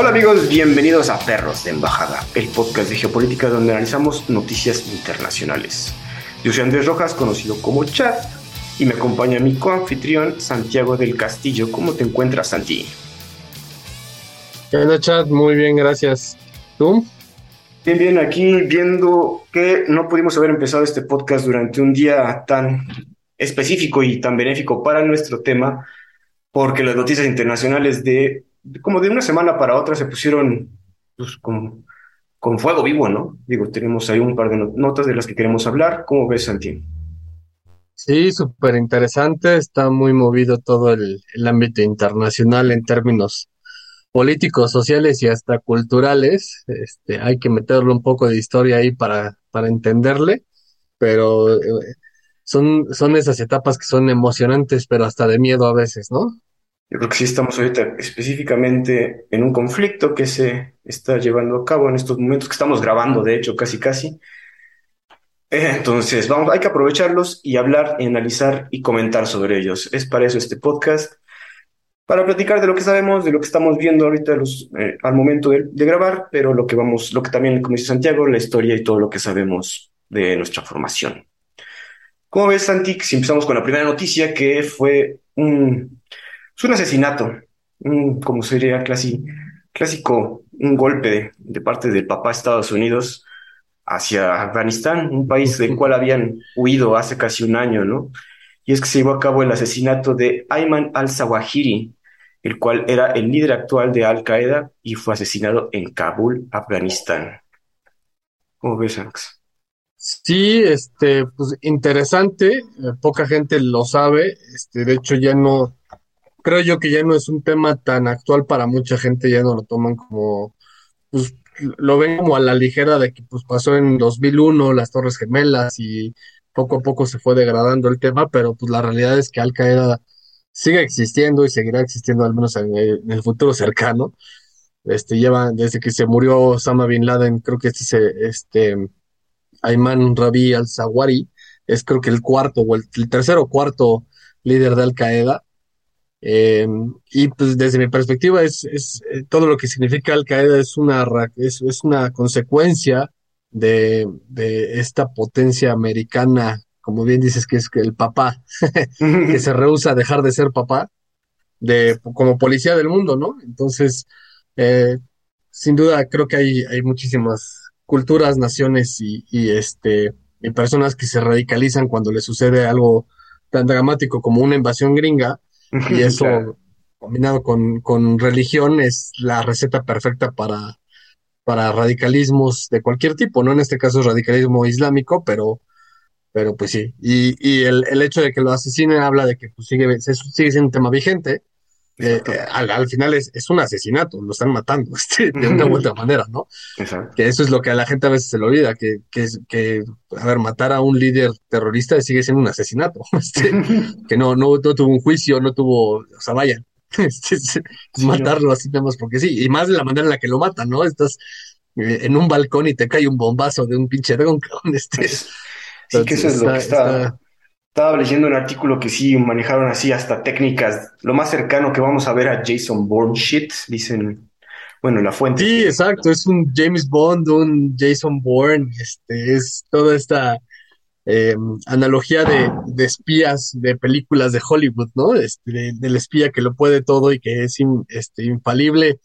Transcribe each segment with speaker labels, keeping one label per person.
Speaker 1: Hola amigos, bienvenidos a Perros de Embajada, el podcast de geopolítica donde analizamos noticias internacionales. Yo soy Andrés Rojas, conocido como Chat, y me acompaña mi coanfitrión Santiago del Castillo. ¿Cómo te encuentras, Santi?
Speaker 2: Hola, Chat, muy bien, gracias. ¿Tú?
Speaker 1: Bien, bien, aquí viendo que no pudimos haber empezado este podcast durante un día tan específico y tan benéfico para nuestro tema, porque las noticias internacionales de como de una semana para otra se pusieron pues, con, con fuego vivo, ¿no? Digo, tenemos ahí un par de notas de las que queremos hablar. ¿Cómo ves, Santi?
Speaker 2: Sí, súper interesante. Está muy movido todo el, el ámbito internacional en términos políticos, sociales y hasta culturales. Este, hay que meterle un poco de historia ahí para, para entenderle, pero eh, son, son esas etapas que son emocionantes, pero hasta de miedo a veces, ¿no?
Speaker 1: Yo creo que sí estamos ahorita específicamente en un conflicto que se está llevando a cabo en estos momentos, que estamos grabando, de hecho, casi casi. Eh, entonces, vamos, hay que aprovecharlos y hablar, y analizar y comentar sobre ellos. Es para eso este podcast para platicar de lo que sabemos, de lo que estamos viendo ahorita los, eh, al momento de, grabar, pero lo que vamos, lo que también, como dice Santiago, la historia y todo lo que sabemos de nuestra formación. ¿Cómo ves, Santi? Si empezamos con la primera noticia, que fue un, un asesinato, un, como sería clásico, clásico, un golpe de, parte del papá de Estados Unidos hacia Afganistán, un país del cual habían huido hace casi un año, ¿no? Y es que se llevó a cabo el asesinato de Ayman al-Zawahiri, el cual era el líder actual de Al Qaeda y fue asesinado en Kabul, Afganistán. ¿Cómo ves, Alex?
Speaker 2: Sí, este, pues interesante, eh, poca gente lo sabe, este, de hecho ya no, creo yo que ya no es un tema tan actual para mucha gente, ya no lo toman como, pues lo ven como a la ligera de que pues pasó en 2001 las Torres Gemelas y poco a poco se fue degradando el tema, pero pues la realidad es que Al Qaeda sigue existiendo y seguirá existiendo al menos en el, futuro cercano. Este, lleva, desde que se murió Osama Bin Laden, creo que este, este Ayman Rabi al-Zawari es creo que el cuarto o el, tercer o cuarto líder de Al Qaeda. Em, y pues desde mi perspectiva es, es eh, todo lo que significa Al Qaeda es una, es, es una consecuencia de, de esta potencia americana como bien dices, que es el papá, que se rehúsa a dejar de ser papá, de, como policía del mundo, ¿no? Entonces, eh, sin duda, creo que hay, hay muchísimas culturas, naciones y, este, y personas que se radicalizan cuando les sucede algo tan dramático como una invasión gringa, y eso combinado con, con religión es la receta perfecta para, para radicalismos de cualquier tipo, ¿no? En este caso radicalismo islámico, pero pero pues sí, y, y el, el, hecho de que lo asesinen habla de que pues, sigue, sigue siendo un tema vigente. Eh, eh, al, al, final es, es, un asesinato, lo están matando este, de una u otra manera, ¿no? Exacto. Que eso es lo que a la gente a veces se le olvida, que, que, que a ver, matar a un líder terrorista sigue siendo un asesinato, este, que no, no, no, tuvo un juicio, no tuvo, o sea, vayan, este, sí, matarlo así nada más porque sí, y más de la manera en la que lo matan, ¿no? Estás eh, en un balcón y te cae un bombazo de un pinche dron, este.
Speaker 1: Sí, que eso es lo que estaba, estaba leyendo un artículo que sí manejaron así hasta técnicas, lo más cercano que vamos a ver a Jason Bourne shit, dicen, bueno, la fuente.
Speaker 2: Sí, exacto, es un James Bond, un Jason Bourne, este, es toda esta eh, analogía de, de, espías de películas de Hollywood, ¿no? Este, del espía que lo puede todo y que es este, infalible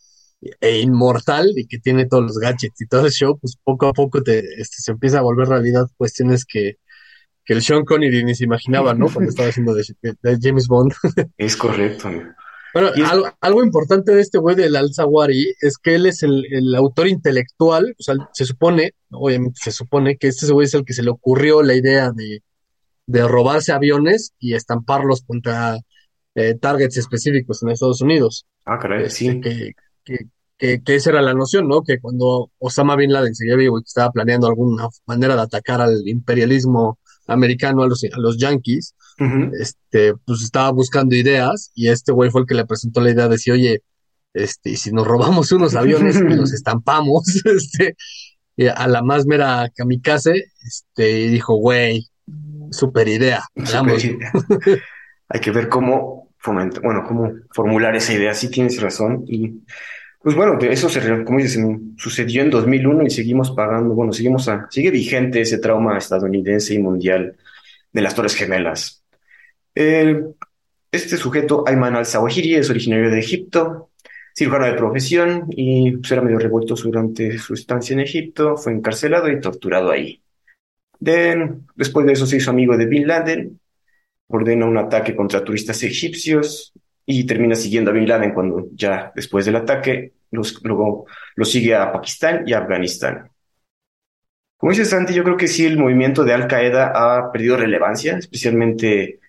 Speaker 2: e inmortal y que tiene todos los gadgets y todo el show, pues poco a poco te, este, se empieza a volver realidad cuestiones que, que el Sean Connery ni se imaginaba, ¿no? Cuando estaba haciendo de, James Bond.
Speaker 1: Es correcto.
Speaker 2: Bueno, algo, importante de este güey del Al-Zawari es que él es el, el, autor intelectual, o sea, se supone, obviamente se supone que este güey es el que se le ocurrió la idea de, de robarse aviones y estamparlos contra eh, targets específicos en Estados Unidos.
Speaker 1: Ah, caray,
Speaker 2: este,
Speaker 1: sí.
Speaker 2: Que, que, que, esa era la noción, ¿no? Que cuando Osama Bin Laden seguía vivo y estaba planeando alguna manera de atacar al imperialismo americano, a los, a los yankees, este, pues estaba buscando ideas y este güey fue el que le presentó la idea de decir, oye, este, y si nos robamos unos aviones y los estampamos, este, a la más mera kamikaze, este, y dijo, güey, super idea. Super idea.
Speaker 1: Hay que ver cómo fomentar, bueno, cómo formular esa idea, sí tienes razón, y Pues bueno, eso se, como dices, sucedió en 2001 y seguimos pagando, bueno, seguimos sigue vigente ese trauma estadounidense y mundial de las Torres Gemelas. El- este sujeto, Ayman al-Zawahiri, es originario de Egipto, cirujano de profesión y pues, era medio revuelto durante su estancia en Egipto, fue encarcelado y torturado ahí. De- después de eso se hizo amigo de Bin Laden, ordena un ataque contra turistas egipcios y termina siguiendo a Bin Laden cuando ya después del ataque los, luego lo sigue a Pakistán y a Afganistán. Como dices, Santi, yo creo que sí el movimiento de Al Qaeda ha perdido relevancia, especialmente,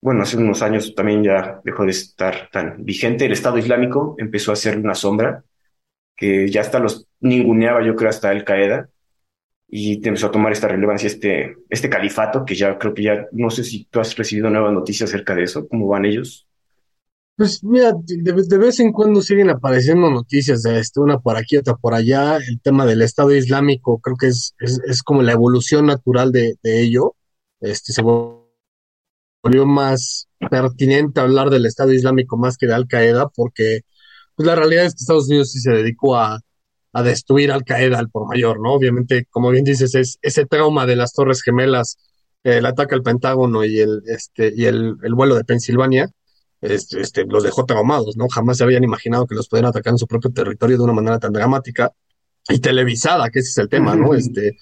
Speaker 1: bueno, hace unos años también ya dejó de estar tan vigente. El Estado Islámico empezó a hacerle una sombra, que ya hasta los ninguneaba, yo creo, hasta Al Qaeda, y empezó a tomar esta relevancia este, este califato, que ya creo que ya, no sé si tú has recibido nuevas noticias acerca de eso, cómo van ellos.
Speaker 2: Pues mira, de, de vez en cuando siguen apareciendo noticias de este, una por aquí, otra por allá. El tema del Estado Islámico creo que es, es, como la evolución natural de, de ello. Este, se volvió más pertinente hablar del Estado Islámico más que de Al Qaeda, porque pues, la realidad es que Estados Unidos sí se dedicó a, a destruir Al Qaeda al por mayor, ¿no? Obviamente, como bien dices, es ese trauma de las Torres Gemelas, el ataque al Pentágono y el, este, y el, el vuelo de Pensilvania este, este, los dejó traumados, ¿no? Jamás se habían imaginado que los pudieran atacar en su propio territorio de una manera tan dramática y televisada, que ese es el tema, ¿no? Este,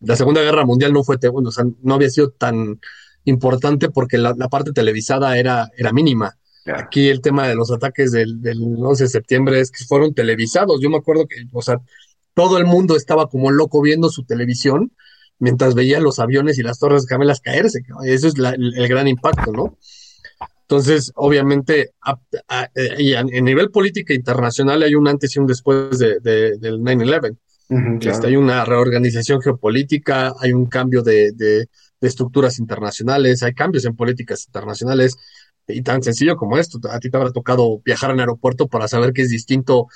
Speaker 2: la Segunda Guerra Mundial no fue, bueno, o sea, no había sido tan importante porque la, la parte televisada era, era mínima. Aquí el tema de los ataques del, del 11 de septiembre es que fueron televisados. Yo me acuerdo que, o sea, todo el mundo estaba como loco viendo su televisión mientras veía los aviones y las torres gemelas caerse. Eso es la, el, el gran impacto, ¿no? Entonces, obviamente, a, a, y a, a, nivel política internacional hay un antes y un después de, de, del 9-11. Uh -huh, claro. este, hay una reorganización geopolítica, hay un cambio de, de, estructuras internacionales, hay cambios en políticas internacionales. Y tan sencillo como esto, a ti te habrá tocado viajar al aeropuerto para saber que es distinto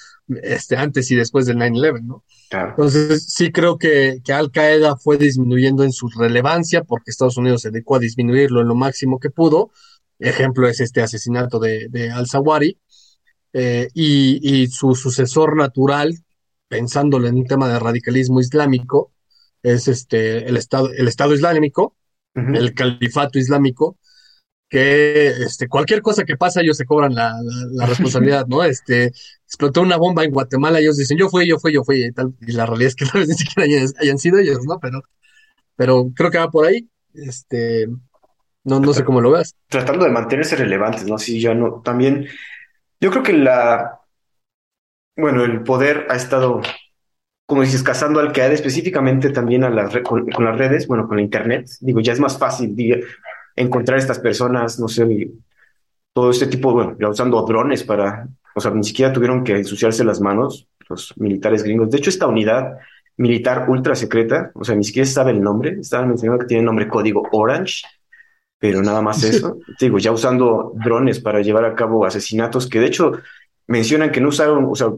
Speaker 2: este, antes y después del 9-11, ¿no? Claro. Entonces, sí creo que, que Al Qaeda fue disminuyendo en su relevancia porque Estados Unidos se dedicó a disminuirlo en lo máximo que pudo, Ejemplo es este asesinato de, de Al-Zawari eh, y, y, su sucesor natural, pensándolo en un tema de radicalismo islámico, es este, el, estado, el Estado Islámico, uh -huh. el Califato Islámico, que este, cualquier cosa que pasa ellos se cobran la, la, la responsabilidad, ¿no? Este, explotó una bomba en Guatemala, ellos dicen, yo fui, yo fui, yo fui, y, tal, y la realidad es que tal vez ni siquiera hayan, hayan sido ellos, ¿no? Pero, pero creo que va por ahí. Este, no, no sé cómo lo veas.
Speaker 1: Tratando de mantenerse relevantes, ¿no? Sí, ya no. También, yo creo que la. Bueno, el poder ha estado, como dices, cazando al Qaeda, específicamente también a las, con, con, las redes, bueno, con la Internet. Digo, ya es más fácil diga, encontrar estas personas, no sé, todo este tipo, bueno, ya usando drones para. O sea, ni siquiera tuvieron que ensuciarse las manos los militares gringos. De hecho, esta unidad militar ultra secreta, o sea, ni siquiera sabe el nombre, estaban mencionando que tiene nombre código Orange pero nada más eso. Digo, ya usando drones para llevar a cabo asesinatos, que de hecho mencionan que no usaron, o sea,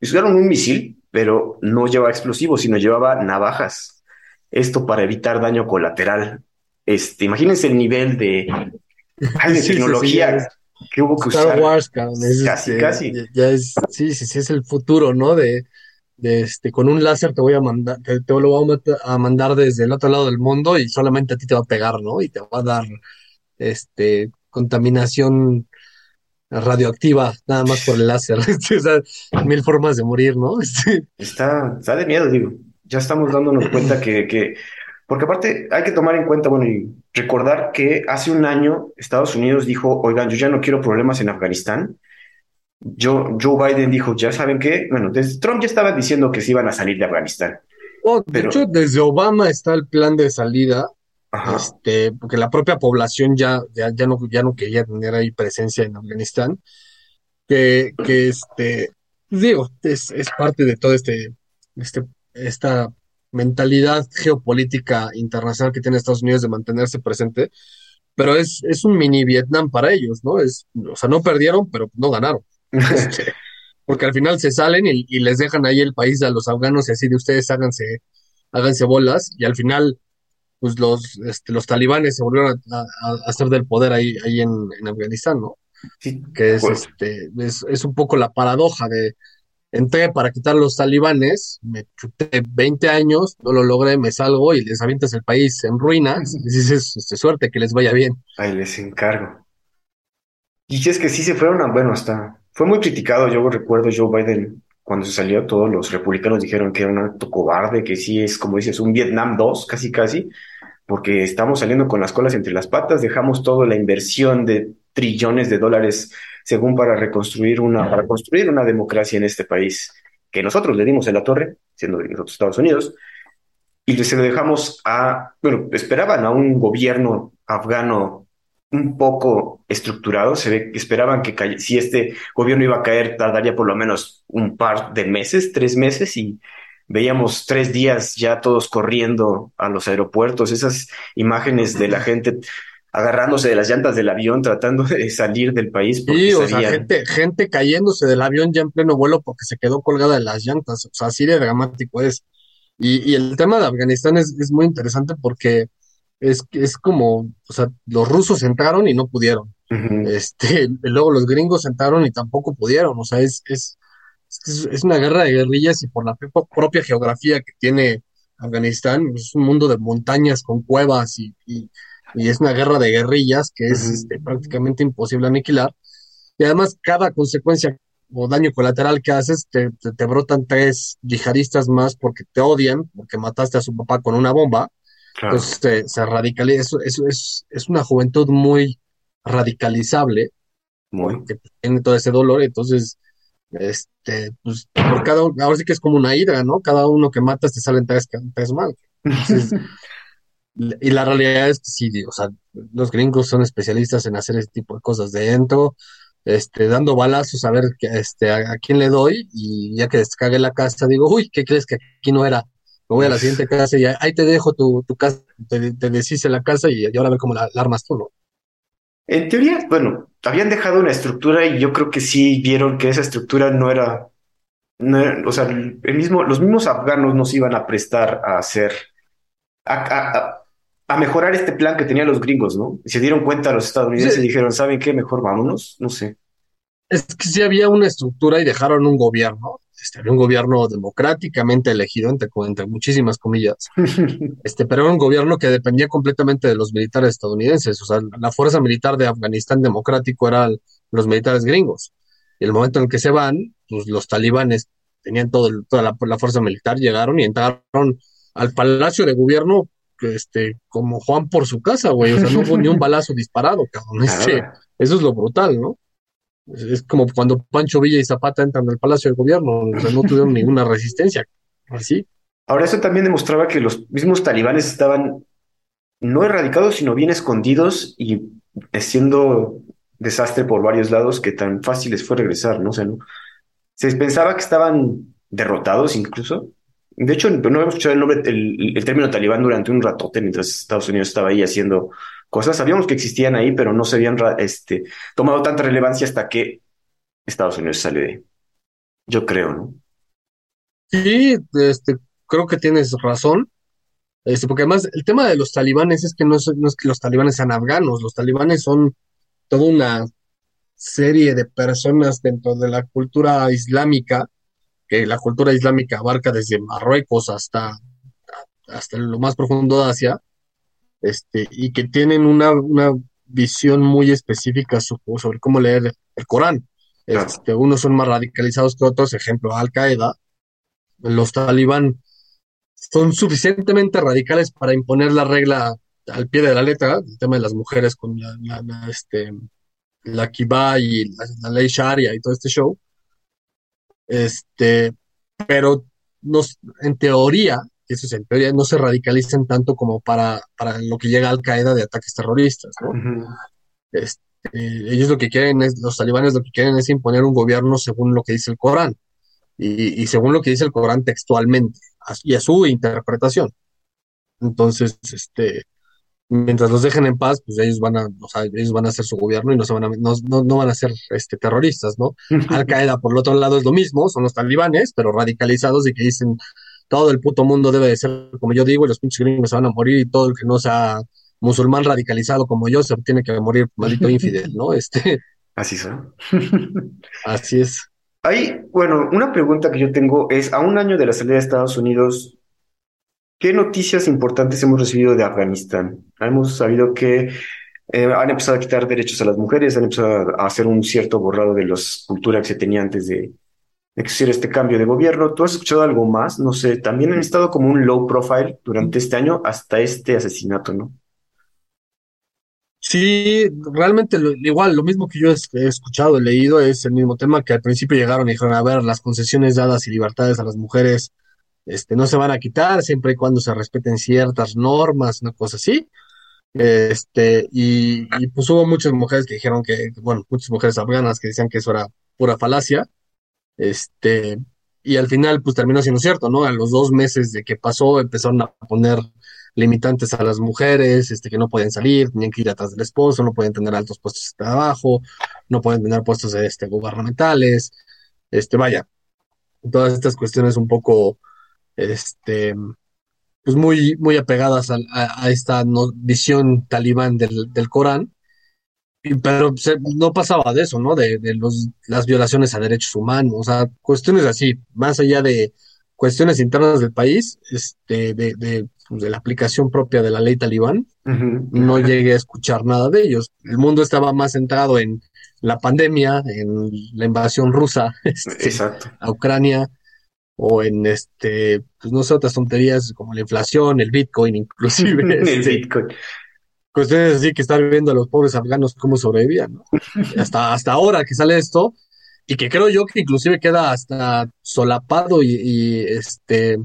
Speaker 1: usaron un misil, pero no llevaba explosivos, sino llevaba navajas. Esto para evitar daño colateral. Este, imagínense el nivel de, ay, de sí, tecnología sí, sí, que hubo que
Speaker 2: Star
Speaker 1: usar.
Speaker 2: Wars, cabrón, es,
Speaker 1: casi,
Speaker 2: este,
Speaker 1: casi.
Speaker 2: Ya es, sí, sí, sí, es el futuro, ¿no? De, de este, con un láser te voy a mandar, te, lo voy a mandar desde el otro lado del mundo y solamente a ti te va a pegar, ¿no? Y te va a dar este contaminación radioactiva, nada más por el láser. o sea, mil formas de morir, ¿no?
Speaker 1: está, está de miedo, digo. Ya estamos dándonos cuenta que, que, porque aparte hay que tomar en cuenta, bueno, y recordar que hace un año Estados Unidos dijo, oigan, yo ya no quiero problemas en Afganistán. Yo, Joe Biden dijo, ya saben qué, bueno, desde Trump ya estaba diciendo que se iban a salir de Afganistán.
Speaker 2: Oh, de pero... hecho, desde Obama está el plan de salida, Ajá. este, porque la propia población ya, ya, ya, no, ya no quería tener ahí presencia en Afganistán, que, que este, digo, es, es parte de todo este, este, esta mentalidad geopolítica internacional que tiene Estados Unidos de mantenerse presente, pero es, es un mini Vietnam para ellos, ¿no? Es, o sea, no perdieron, pero no ganaron. Este, porque al final se salen y, y, les dejan ahí el país a los afganos y así de ustedes háganse, háganse bolas, y al final, pues los, este, los talibanes se volvieron a, a, a, hacer del poder ahí, ahí en, en Afganistán, ¿no?
Speaker 1: Sí,
Speaker 2: que es, pues. este, es, es un poco la paradoja de entré para quitar los talibanes, me chuté 20 años, no lo logré, me salgo y les avientas el país en ruinas, y dices, este, suerte, que les vaya bien.
Speaker 1: Ahí les encargo. Y es que sí se fueron a, bueno, hasta, fue muy criticado, yo recuerdo Joe Biden, cuando se salió, todos los republicanos dijeron que era un acto cobarde, que sí es, como dices, un Vietnam 2, casi casi, porque estamos saliendo con las colas entre las patas, dejamos toda la inversión de trillones de dólares según para reconstruir una, para construir una democracia en este país, que nosotros le dimos en la torre, siendo nosotros Estados Unidos, y se lo dejamos a, bueno, esperaban a un gobierno afgano un poco estructurado, se ve que esperaban que si este gobierno iba a caer, tardaría por lo menos un par de meses, tres meses, y veíamos tres días ya todos corriendo a los aeropuertos, esas imágenes de la gente agarrándose de las llantas del avión, tratando de salir del país.
Speaker 2: Sí, o sea, gente, gente cayéndose del avión ya en pleno vuelo porque se quedó colgada de las llantas. O sea, así de dramático es. Y, y el tema de Afganistán es, es muy interesante porque es, es como, o sea, los rusos entraron y no pudieron. este, luego los gringos entraron y tampoco pudieron. O sea, es, es, es, una guerra de guerrillas y por la propia geografía que tiene Afganistán, es un mundo de montañas con cuevas y y es una guerra de guerrillas que es este, prácticamente imposible aniquilar. Y además, cada consecuencia o daño colateral que haces, te, te, brotan tres yihadistas más porque te odian, porque mataste a su papá con una bomba. Entonces se radicaliza. Eso, eso es, es una juventud muy radicalizable, muy. que tiene todo ese dolor. Entonces, este, pues, por cada ahora sí que es como una hidra, ¿no? Cada uno que matas te salen tres, tres. Entonces, Y la realidad es que sí, o sea, los gringos son especialistas en hacer ese tipo de cosas de dentro, este, dando balazos a ver que, este, a, quién le doy y ya que descague la casa digo, uy, ¿qué crees que aquí no era? Me voy a la siguiente casa y ahí te dejo tu, tu casa, te, te deshice la casa y, ahora a ver cómo la, armas tú, ¿no?
Speaker 1: En teoría, bueno, habían dejado una estructura y yo creo que sí vieron que esa estructura no era, no o sea, el mismo, los mismos afganos no se iban a prestar a hacer, a, a mejorar este plan que tenían los gringos, ¿no? Y se dieron cuenta los estadounidenses y dijeron, ¿saben qué? Mejor vámonos, no sé.
Speaker 2: Es que sí había una estructura y dejaron un gobierno, este, había un gobierno democráticamente elegido, entre, entre muchísimas comillas, este, pero era un gobierno que dependía completamente de los militares estadounidenses, o sea, la fuerza militar de Afganistán democrático eran los militares gringos. Y el momento en el que se van, pues los talibanes tenían todo toda la, la fuerza militar, llegaron y entraron al palacio de gobierno este, como Juan por su casa, güey. O sea, no hubo ni un balazo disparado, cabrón. Este, eso es lo brutal, ¿no? Es, como cuando Pancho Villa y Zapata entran al Palacio del Gobierno, o sea, no tuvieron ninguna resistencia. Así.
Speaker 1: Ahora, eso también demostraba que los mismos talibanes estaban no erradicados, sino bien escondidos y haciendo desastre por varios lados que tan fáciles fue regresar, ¿no? O sea, ¿no? Se pensaba que estaban derrotados incluso, de hecho, no habíamos escuchado el nombre, el, término talibán durante un ratote mientras Estados Unidos estaba ahí haciendo cosas. Sabíamos que existían ahí, pero no se habían este, tomado tanta relevancia hasta que Estados Unidos sale de. Yo creo, ¿no?
Speaker 2: Sí, este, creo que tienes razón. Este, porque además el tema de los talibanes es que no es, no es que los talibanes sean afganos, los talibanes son toda una serie de personas dentro de la cultura islámica que la cultura islámica abarca desde Marruecos hasta, hasta lo más profundo de Asia, este, y que tienen una, una visión muy específica sobre, cómo leer el Corán. Este, unos son más radicalizados que otros, ejemplo, Al-Qaeda. Los talibán son suficientemente radicales para imponer la regla al pie de la letra, el tema de las mujeres con la, la, este, la kibbah y la, ley sharia y todo este show, este, pero nos, en teoría, eso es en teoría, no se radicalicen tanto como para, para lo que llega Al Qaeda de ataques terroristas, ¿no? este, ellos lo que quieren es, los talibanes lo que quieren es imponer un gobierno según lo que dice el Corán y, y según lo que dice el Corán textualmente y a su interpretación. Entonces, este, mientras los dejen en paz, pues ellos van a, o sea, ellos van a hacer su gobierno y no se van a, no, no, van a ser este, terroristas, ¿no? Al Qaeda, por el otro lado, es lo mismo, son los talibanes, pero radicalizados y que dicen todo el puto mundo debe de ser como yo digo, y los pinches gringos se van a morir y todo el que no sea musulmán radicalizado como yo se tiene que morir maldito infidel, ¿no? Este.
Speaker 1: Así es.
Speaker 2: así es.
Speaker 1: Hay, bueno, una pregunta que yo tengo es, a un año de la salida de Estados Unidos, ¿qué noticias importantes hemos recibido de Afganistán? Hemos sabido que eh, han empezado a quitar derechos a las mujeres, han empezado a hacer un cierto borrado de las culturas que se tenía antes de, de hiciera este cambio de gobierno. ¿Tú has escuchado algo más? No sé, también han estado como un low profile durante este año hasta este asesinato, ¿no?
Speaker 2: Sí, realmente igual, lo mismo que yo he escuchado, he leído, es el mismo tema que al principio llegaron y dijeron, a ver, las concesiones dadas y libertades a las mujeres, este, no se van a quitar siempre y cuando se respeten ciertas normas, una cosa así. Este, y, y pues hubo muchas mujeres que dijeron que, bueno, muchas mujeres afganas que decían que eso era pura falacia. Este, y al final, pues terminó siendo cierto, ¿no? A los dos meses de que pasó, empezaron a poner limitantes a las mujeres, este, que no podían salir, tenían que ir atrás del esposo, no podían tener altos puestos de trabajo, no pueden tener puestos, este, gubernamentales, este, vaya, todas estas cuestiones un poco, este, pues muy, muy apegadas a, esta no- visión talibán del, del Corán Pero se- no pasaba de eso, ¿no? De, de los, las violaciones a derechos humanos, o sea, cuestiones así, más allá de cuestiones internas del país, este, de, de, pues, de la aplicación propia de la ley talibán, no llegué a escuchar nada de ellos. El mundo estaba más centrado en la pandemia, en la invasión rusa, este,
Speaker 1: Exacto.
Speaker 2: a Ucrania, o en este, pues no sé, otras tonterías como la inflación, el Bitcoin, inclusive,
Speaker 1: El
Speaker 2: este,
Speaker 1: Bitcoin.
Speaker 2: Cuestiones así que están viendo a los pobres afganos cómo sobrevivían, ¿no? Hasta, hasta ahora que sale esto, y que creo yo que inclusive queda hasta solapado y, y, este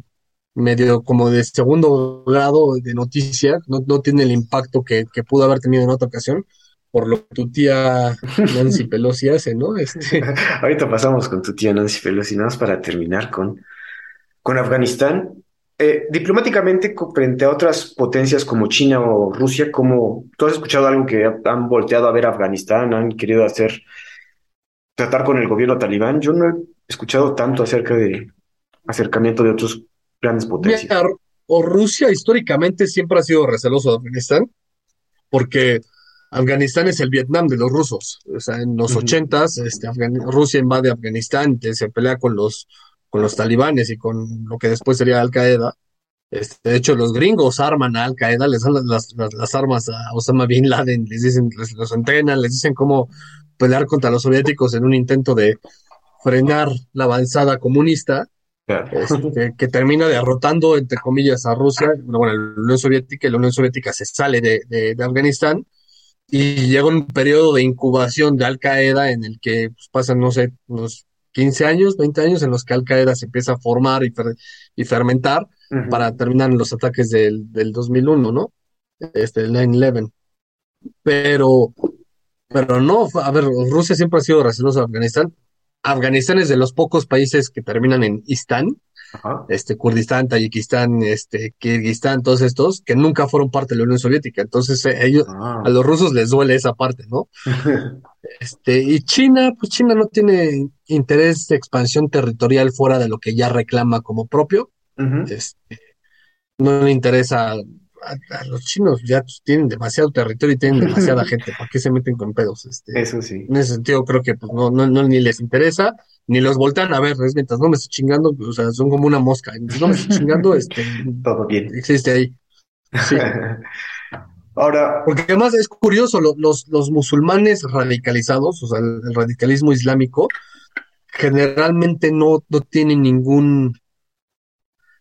Speaker 2: medio como de segundo grado de noticia, no, no tiene el impacto que, que pudo haber tenido en otra ocasión, por lo que tu tía Nancy Pelosi hace, ¿no? Este,
Speaker 1: Ahorita pasamos con tu tía Nancy Pelosi, nada más para terminar con, con Afganistán. Eh, diplomáticamente, frente a otras potencias como China o Rusia, como tú has escuchado algo que ha- han volteado a ver a Afganistán, han querido hacer, tratar con el gobierno talibán. Yo no he escuchado tanto acerca de acercamiento de otras grandes potencias.
Speaker 2: mira, o Rusia históricamente siempre ha sido receloso de Afganistán, porque Afganistán es el Vietnam de los rusos. O sea, en los ochentas, este, Afgan- Rusia invade Afganistán, se pelea con los, con los talibanes y con lo que después sería Al Qaeda. Este, de hecho, los gringos arman a Al Qaeda, les dan las, las- las- las armas a Osama Bin Laden, les dicen, les, los entrenan, les dicen cómo pelear contra los soviéticos en un intento de frenar la avanzada comunista
Speaker 1: Claro.
Speaker 2: este, que termina derrotando, entre comillas, a Rusia, bueno, la Unión Soviética, la Unión Soviética se sale de, de- de Afganistán y llega un periodo de incubación de Al Qaeda en el que pues, pasan, no sé, unos 15 años, 20 años en los que Al Qaeda se empieza a formar y, fer- y fermentar para terminar en los ataques del, del 2001, ¿no? Este, el 9/11. Pero, pero no, a ver, Rusia siempre ha sido recelosa de Afganistán. Afganistán es de los pocos países que terminan en Istán,
Speaker 1: Ajá.
Speaker 2: este, Kurdistán, Tayikistán, este, Kirguistán, todos estos, que nunca fueron parte de la Unión Soviética. Entonces, eh, ellos,
Speaker 1: Ah.
Speaker 2: a los rusos les duele esa parte, ¿no? Este, y China, pues China no tiene interés de expansión territorial fuera de lo que ya reclama como propio. Este, no le interesa a, a los chinos, ya tienen demasiado territorio y tienen demasiada gente. ¿Para qué se meten con pedos? Este,
Speaker 1: Eso sí.
Speaker 2: en ese sentido, creo que pues, no, no, no ni les interesa, ni los voltean a ver. Es mientras no me estoy chingando, o sea, son como una mosca. Mientras no me estoy chingando, este,
Speaker 1: Todo bien.
Speaker 2: existe ahí. Sí.
Speaker 1: Ahora,
Speaker 2: Porque además es curioso, lo- los, los musulmanes radicalizados, o sea, el, el radicalismo islámico, generalmente no, no tienen ningún,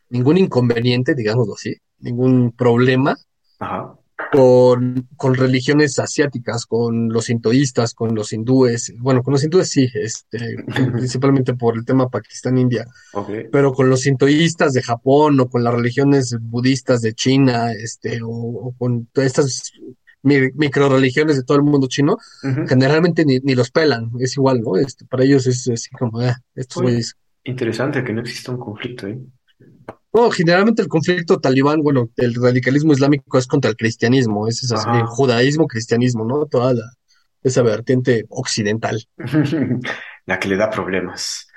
Speaker 2: ningún inconveniente, digámoslo así, ningún problema
Speaker 1: ajá.
Speaker 2: con, con religiones asiáticas, con los sintoístas, con los hindúes, bueno, con los hindúes sí, este, principalmente por el tema Pakistán-India, pero con los sintoístas de Japón o con las religiones budistas de China, este, o, o con todas estas mi, microreligiones de todo el mundo chino, generalmente ni, ni los pelan, es igual, ¿no? Este, para ellos es así como, ah, estos güeyes.
Speaker 1: Interesante que no exista un conflicto ahí.
Speaker 2: No, generalmente el conflicto talibán, bueno, el radicalismo islámico es contra el cristianismo, ese es así,
Speaker 1: Ajá.
Speaker 2: judaísmo, cristianismo, ¿no? Toda la, esa vertiente occidental.
Speaker 1: La que le da problemas.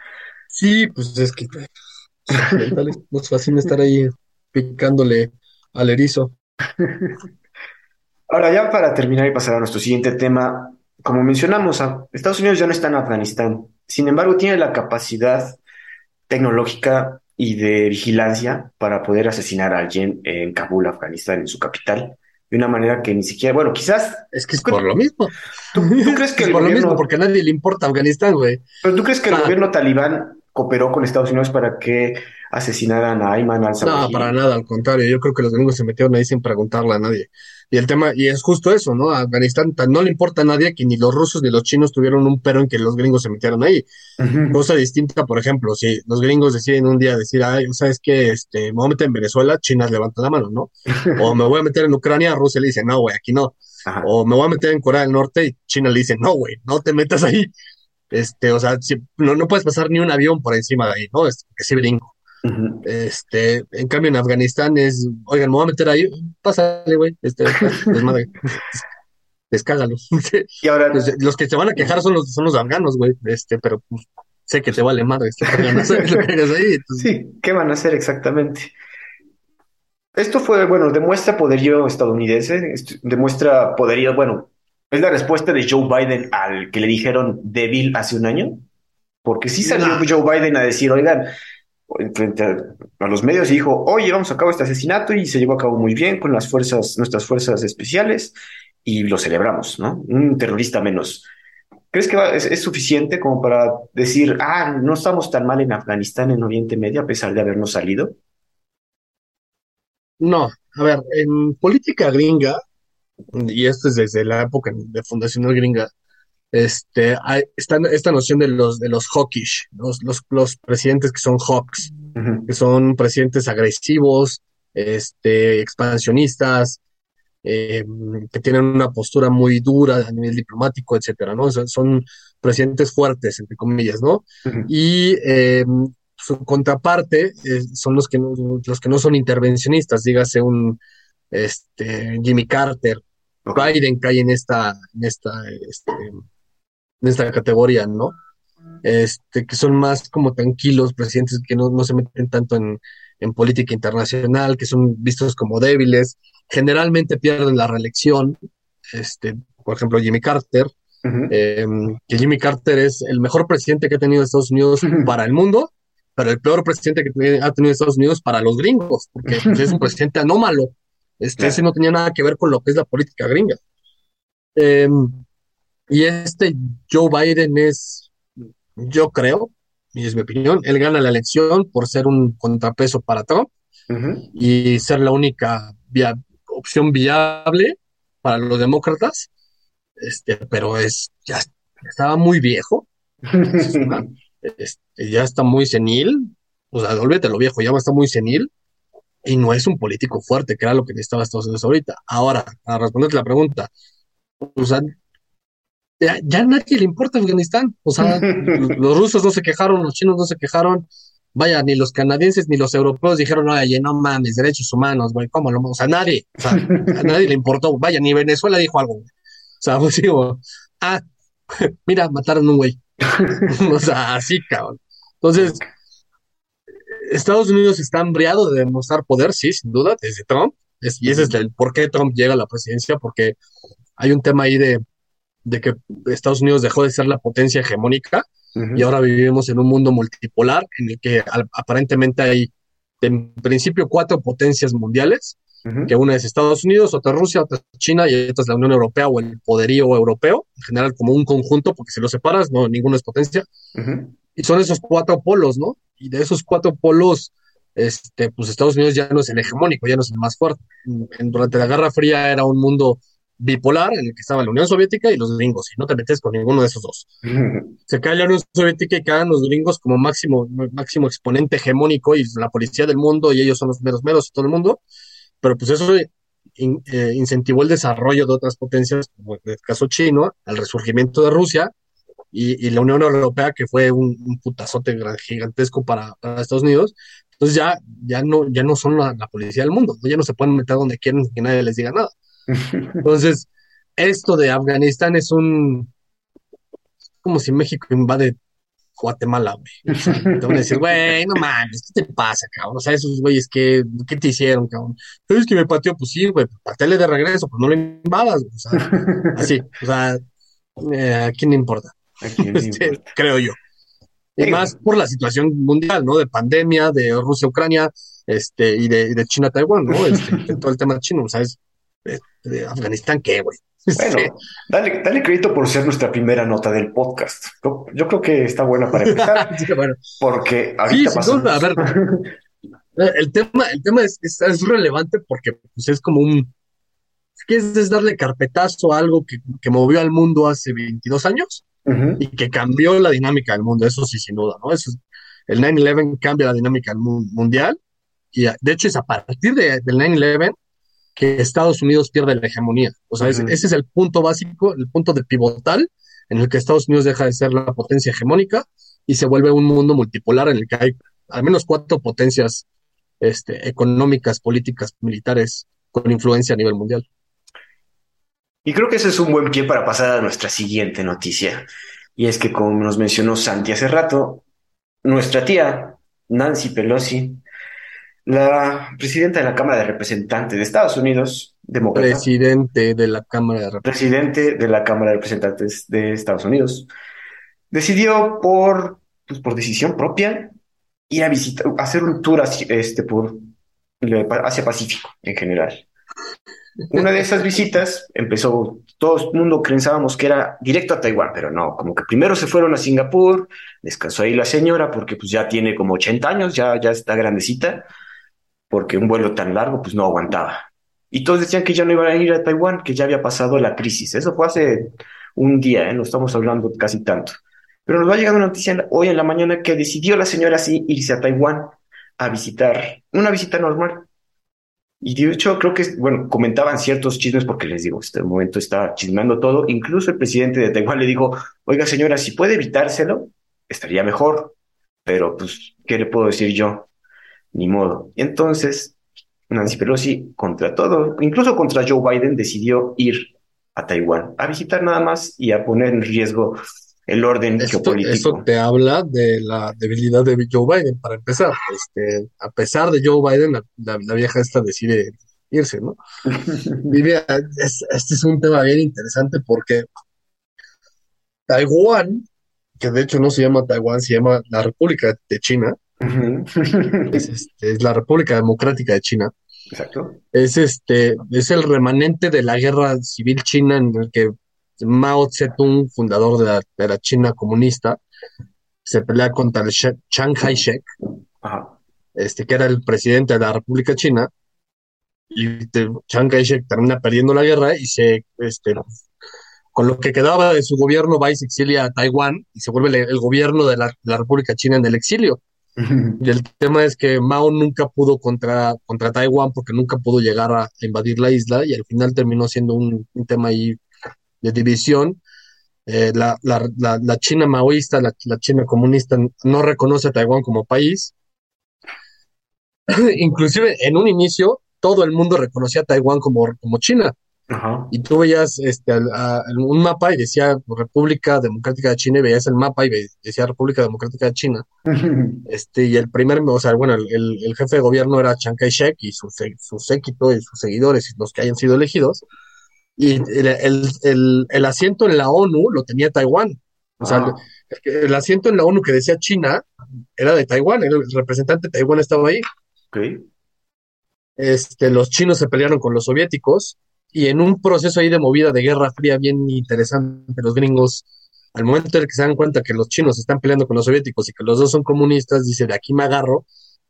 Speaker 2: Sí, pues es que nos fascina estar ahí picándole al erizo.
Speaker 1: Ahora, ya para terminar y pasar a nuestro siguiente tema, como mencionamos, Estados Unidos ya no está en Afganistán. sin embargo, tiene la capacidad tecnológica y de vigilancia para poder asesinar a alguien en Kabul, Afganistán, en su capital, de una manera que ni siquiera, bueno, quizás...
Speaker 2: Es que es por lo mismo.
Speaker 1: ¿Tú, crees que
Speaker 2: es
Speaker 1: el
Speaker 2: por lo mismo, porque a nadie le importa Afganistán, güey.
Speaker 1: Pero tú crees que el
Speaker 2: Ah.
Speaker 1: gobierno talibán cooperó con Estados Unidos para que asesinaran a Ayman al
Speaker 2: No, para nada, al contrario. Yo creo que los gringos se metieron ahí sin preguntarle a nadie. Y el tema, y es justo eso, ¿no? A Afganistán no le importa a nadie que ni los rusos ni los chinos tuvieron un pero en que los gringos se metieran ahí. Cosa distinta, por ejemplo, si los gringos deciden un día decir, ay, ¿sabes qué? Este, me voy a meter en Venezuela, China levanta la mano, ¿no? O me voy a meter en Ucrania, Rusia le dice, no, güey, aquí no.
Speaker 1: Ajá.
Speaker 2: O me voy a meter en Corea del Norte y China le dice, no, güey, no te metas ahí. Este, o sea, si- no, no puedes pasar ni un avión por encima de ahí, ¿no? Es que sí Este, en cambio en Afganistán es, oigan, me voy a meter ahí, pásale, güey, este, desmadre, descágalo.
Speaker 1: Y ahora,
Speaker 2: Pues, los que te van a quejar son los, son los afganos, güey, este, pero pues, sé que te vale madre, este, lo que ahí, entonces,
Speaker 1: sí, ¿qué van a hacer exactamente? Esto fue, bueno, demuestra poderío estadounidense, demuestra poderío, bueno, es la respuesta de Joe Biden al que le dijeron débil hace un año, porque sí salió. Joe Biden a decir, oigan, frente a, los medios y dijo, oye, vamos a cabo este asesinato y se llevó a cabo muy bien con las fuerzas, nuestras fuerzas especiales y lo celebramos, ¿no? Un terrorista menos. ¿Crees que es, suficiente como para decir, ah, no estamos tan mal en Afganistán, en Oriente Medio, a pesar de habernos salido?
Speaker 2: no, a ver, en política gringa, y esto es desde la época de fundacional gringa, este, hay, está esta noción de los, de los hawkish, los, los, los presidentes que son hawks, que son presidentes agresivos, este, expansionistas, eh, que tienen una postura muy dura a nivel diplomático, etcétera, ¿no? Son, son presidentes fuertes, entre comillas, ¿no? Y eh, su contraparte eh, son los que no, los que no son intervencionistas, dígase un este, Jimmy Carter. Biden cae en esta, en esta, este, en esta categoría, ¿no? Este, que son más como tranquilos, presidentes que no, no se meten tanto en, en política internacional, que son vistos como débiles, generalmente pierden la reelección, este, por ejemplo, Jimmy Carter, eh, que Jimmy Carter es el mejor presidente que ha tenido Estados Unidos para el mundo, pero el peor presidente que ha tenido Estados Unidos para los gringos, porque pues, es un presidente anómalo. Este,
Speaker 1: Claro.
Speaker 2: ese no tenía nada que ver con lo que es la política gringa. Eh, y este Joe Biden es, yo creo, y es mi opinión, él gana la elección por ser un contrapeso para Trump y ser la única via- opción viable para los demócratas. Este, pero es, ya estaba muy viejo, este, ya está muy senil, o sea, olvídate lo viejo, ya está muy senil y no es un político fuerte, que era lo que necesitaba Estados Unidos ahorita. Ahora, a responderte la pregunta, o sea, ya, ya a nadie le importa Afganistán, o sea, los, rusos no se quejaron, los chinos no se quejaron, vaya, ni los canadienses ni los europeos dijeron, oye, no mames, derechos humanos, güey, ¿cómo lo, o sea, nadie, o sea, a nadie le importó, vaya, ni Venezuela dijo algo, güey. o sea, pues digo, ah, mira, mataron un güey, o sea, así, cabrón. Entonces, Estados Unidos está hambriado de demostrar poder, sí, sin duda, desde Trump. Es- y ese es el por qué Trump llega a la presidencia, porque hay un tema ahí de, de que Estados Unidos dejó de ser la potencia hegemónica y ahora vivimos en un mundo multipolar en el que al- aparentemente hay, en principio, cuatro potencias mundiales, que una es Estados Unidos, otra Rusia, otra China y otra es la Unión Europea o el poderío europeo, en general como un conjunto, porque si lo separas, no, ninguno es potencia. Y son esos cuatro polos, ¿no? Y de esos cuatro polos, este, pues Estados Unidos ya no es el hegemónico, ya no es el más fuerte. En- en- durante la Guerra Fría era un mundo bipolar en el que estaba la Unión Soviética y los gringos, y no te metes con ninguno de esos dos. Se cae la Unión Soviética y quedan los gringos como máximo, máximo exponente hegemónico y la policía del mundo y ellos son los meros meros y todo el mundo. Pero pues eso in- eh, incentivó el desarrollo de otras potencias, como en el caso chino, al resurgimiento de Rusia y, y la Unión Europea, que fue un, un putazote gigantesco para, para Estados Unidos. Entonces ya, ya, no, ya no son la, la policía del mundo, ya no se pueden meter donde quieren que nadie les diga nada. Entonces, esto de Afganistán es un... como si México invade Guatemala, güey. O sea, te van a decir, güey, no mames, ¿qué te pasa, cabrón? O sea, esos güeyes, ¿qué, qué te hicieron, cabrón? Pero es que me pateó, pues sí, güey, pateale de regreso, pues no lo invadas, güey. O sea, así, o sea, eh, ¿a quién le importa?
Speaker 1: ¿A quién le
Speaker 2: Este,
Speaker 1: importa?
Speaker 2: creo yo. Y más por la situación mundial, ¿no? De pandemia, de Rusia-Ucrania, este, y de, de China-Taiwán, ¿no? Este, todo el tema chino, ¿sabes? De, de Afganistán, ¿qué, güey?
Speaker 1: Bueno, dale, dale, crédito por ser nuestra primera nota del podcast. Yo, creo que está buena para empezar. Porque ahorita sí,
Speaker 2: a ver, el tema, el tema es, es, relevante porque pues, es como un. ¿Qué es, darle carpetazo a algo que, que, movió al mundo hace 22 años y que cambió la dinámica del mundo? Eso sí, sin duda, ¿no? Eso el 9-11 cambia la dinámica mundial y de hecho es a partir de, del 9-11 que Estados Unidos pierde la hegemonía. O sea, ese, es el punto básico, el punto de pivotal en el que Estados Unidos deja de ser la potencia hegemónica y se vuelve un mundo multipolar en el que hay al menos cuatro potencias este, económicas, políticas, militares con influencia a nivel mundial.
Speaker 1: Y creo que ese es un buen pie para pasar a nuestra siguiente noticia. Y es que, como nos mencionó Santi hace rato, nuestra tía, Nancy Pelosi, la presidenta de la Cámara de Representantes de Estados Unidos,
Speaker 2: demócrata. Presidente de la Cámara de
Speaker 1: Representantes. Presidente de la Cámara de Representantes de Estados Unidos. Decidió por, pues, por decisión propia ir a visitar, hacer un tour hacia, este, por Asia Pacífico en general. Una de esas visitas empezó, todo el mundo pensábamos que era directo a Taiwán, pero no, como que primero se fueron a Singapur, descansó ahí la señora porque pues ya tiene como 80 años, ya, ya está grandecita, porque un vuelo tan largo pues no aguantaba. Y todos decían que ya no iban a ir a Taiwán, que ya había pasado la crisis. Eso fue hace un día, ¿eh? no estamos hablando casi tanto. Pero nos va a llegar una noticia hoy en la mañana que decidió la señora así irse a Taiwán a visitar, una visita normal. Y de hecho, creo que, bueno, comentaban ciertos chismes porque les digo, este momento está chismeando todo. Incluso el presidente de Taiwán le dijo, oiga señora, si puede evitárselo, estaría mejor. Pero, pues, ¿qué le puedo decir yo? Ni modo. Entonces, Nancy Pelosi, contra todo, incluso contra Joe Biden, decidió ir a Taiwán a visitar nada más y a poner en riesgo el orden geopolítico.
Speaker 2: Eso te habla de la debilidad de Joe Biden, para empezar. Este, a pesar de Joe Biden, la, vieja esta decide irse, ¿no? mira, este es un tema bien interesante porque Taiwán, que de hecho no se llama Taiwán, se llama la República de China, este, es, la República Democrática de China.
Speaker 1: Exacto.
Speaker 2: Es este, es el remanente de la guerra civil china en el que Mao Zedong, fundador de la, China comunista, se pelea contra el Chiang Kai-shek, este, que era el presidente de la República China, y Chiang Kai-shek termina perdiendo la guerra y se, este, con lo que quedaba de su gobierno va y se exilia a Taiwán y se vuelve el, gobierno de la, República China en el exilio. Y el tema es que Mao nunca pudo contra, contra Taiwán porque nunca pudo llegar a, invadir la isla y al final terminó siendo un, tema ahí de división. Eh, la, China maoísta, la, China comunista no reconoce a Taiwán como país. Inclusive en un inicio todo el mundo reconocía a Taiwán como, como China. Y tú veías este, un mapa y decía República Democrática de China y veías el mapa y decía República Democrática de China. este, y el primer, o sea, bueno, el, jefe de gobierno era Chiang Kai-shek y su, su séquito y sus seguidores y los que hayan sido elegidos. Y el, asiento en la ONU lo tenía Taiwán. O sea, ah. el, asiento en la ONU que decía China era de Taiwán, el representante de Taiwán estaba ahí. Este, los chinos se pelearon con los soviéticos y en un proceso ahí de movida de guerra fría bien interesante, los gringos, al momento en que se dan cuenta que los chinos están peleando con los soviéticos y que los dos son comunistas, dice, de aquí me agarro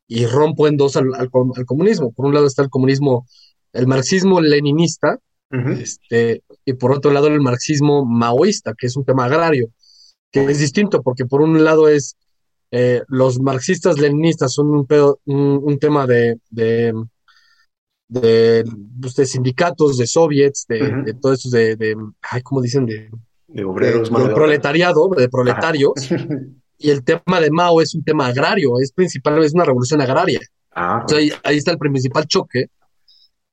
Speaker 2: y rompo en dos al, comunismo. Por un lado está el comunismo, el marxismo leninista, este, y por otro lado el marxismo maoísta, que es un tema agrario, que es distinto, porque por un lado es, eh, los marxistas leninistas son un, un, tema de de, sindicatos, de soviets, de, todo eso, de, de ay, ¿cómo dicen? De,
Speaker 1: obreros,
Speaker 2: de, proletariado, de proletarios. y el tema de Mao es un tema agrario, es principal, es una revolución agraria. Ah, ahí, está el principal choque.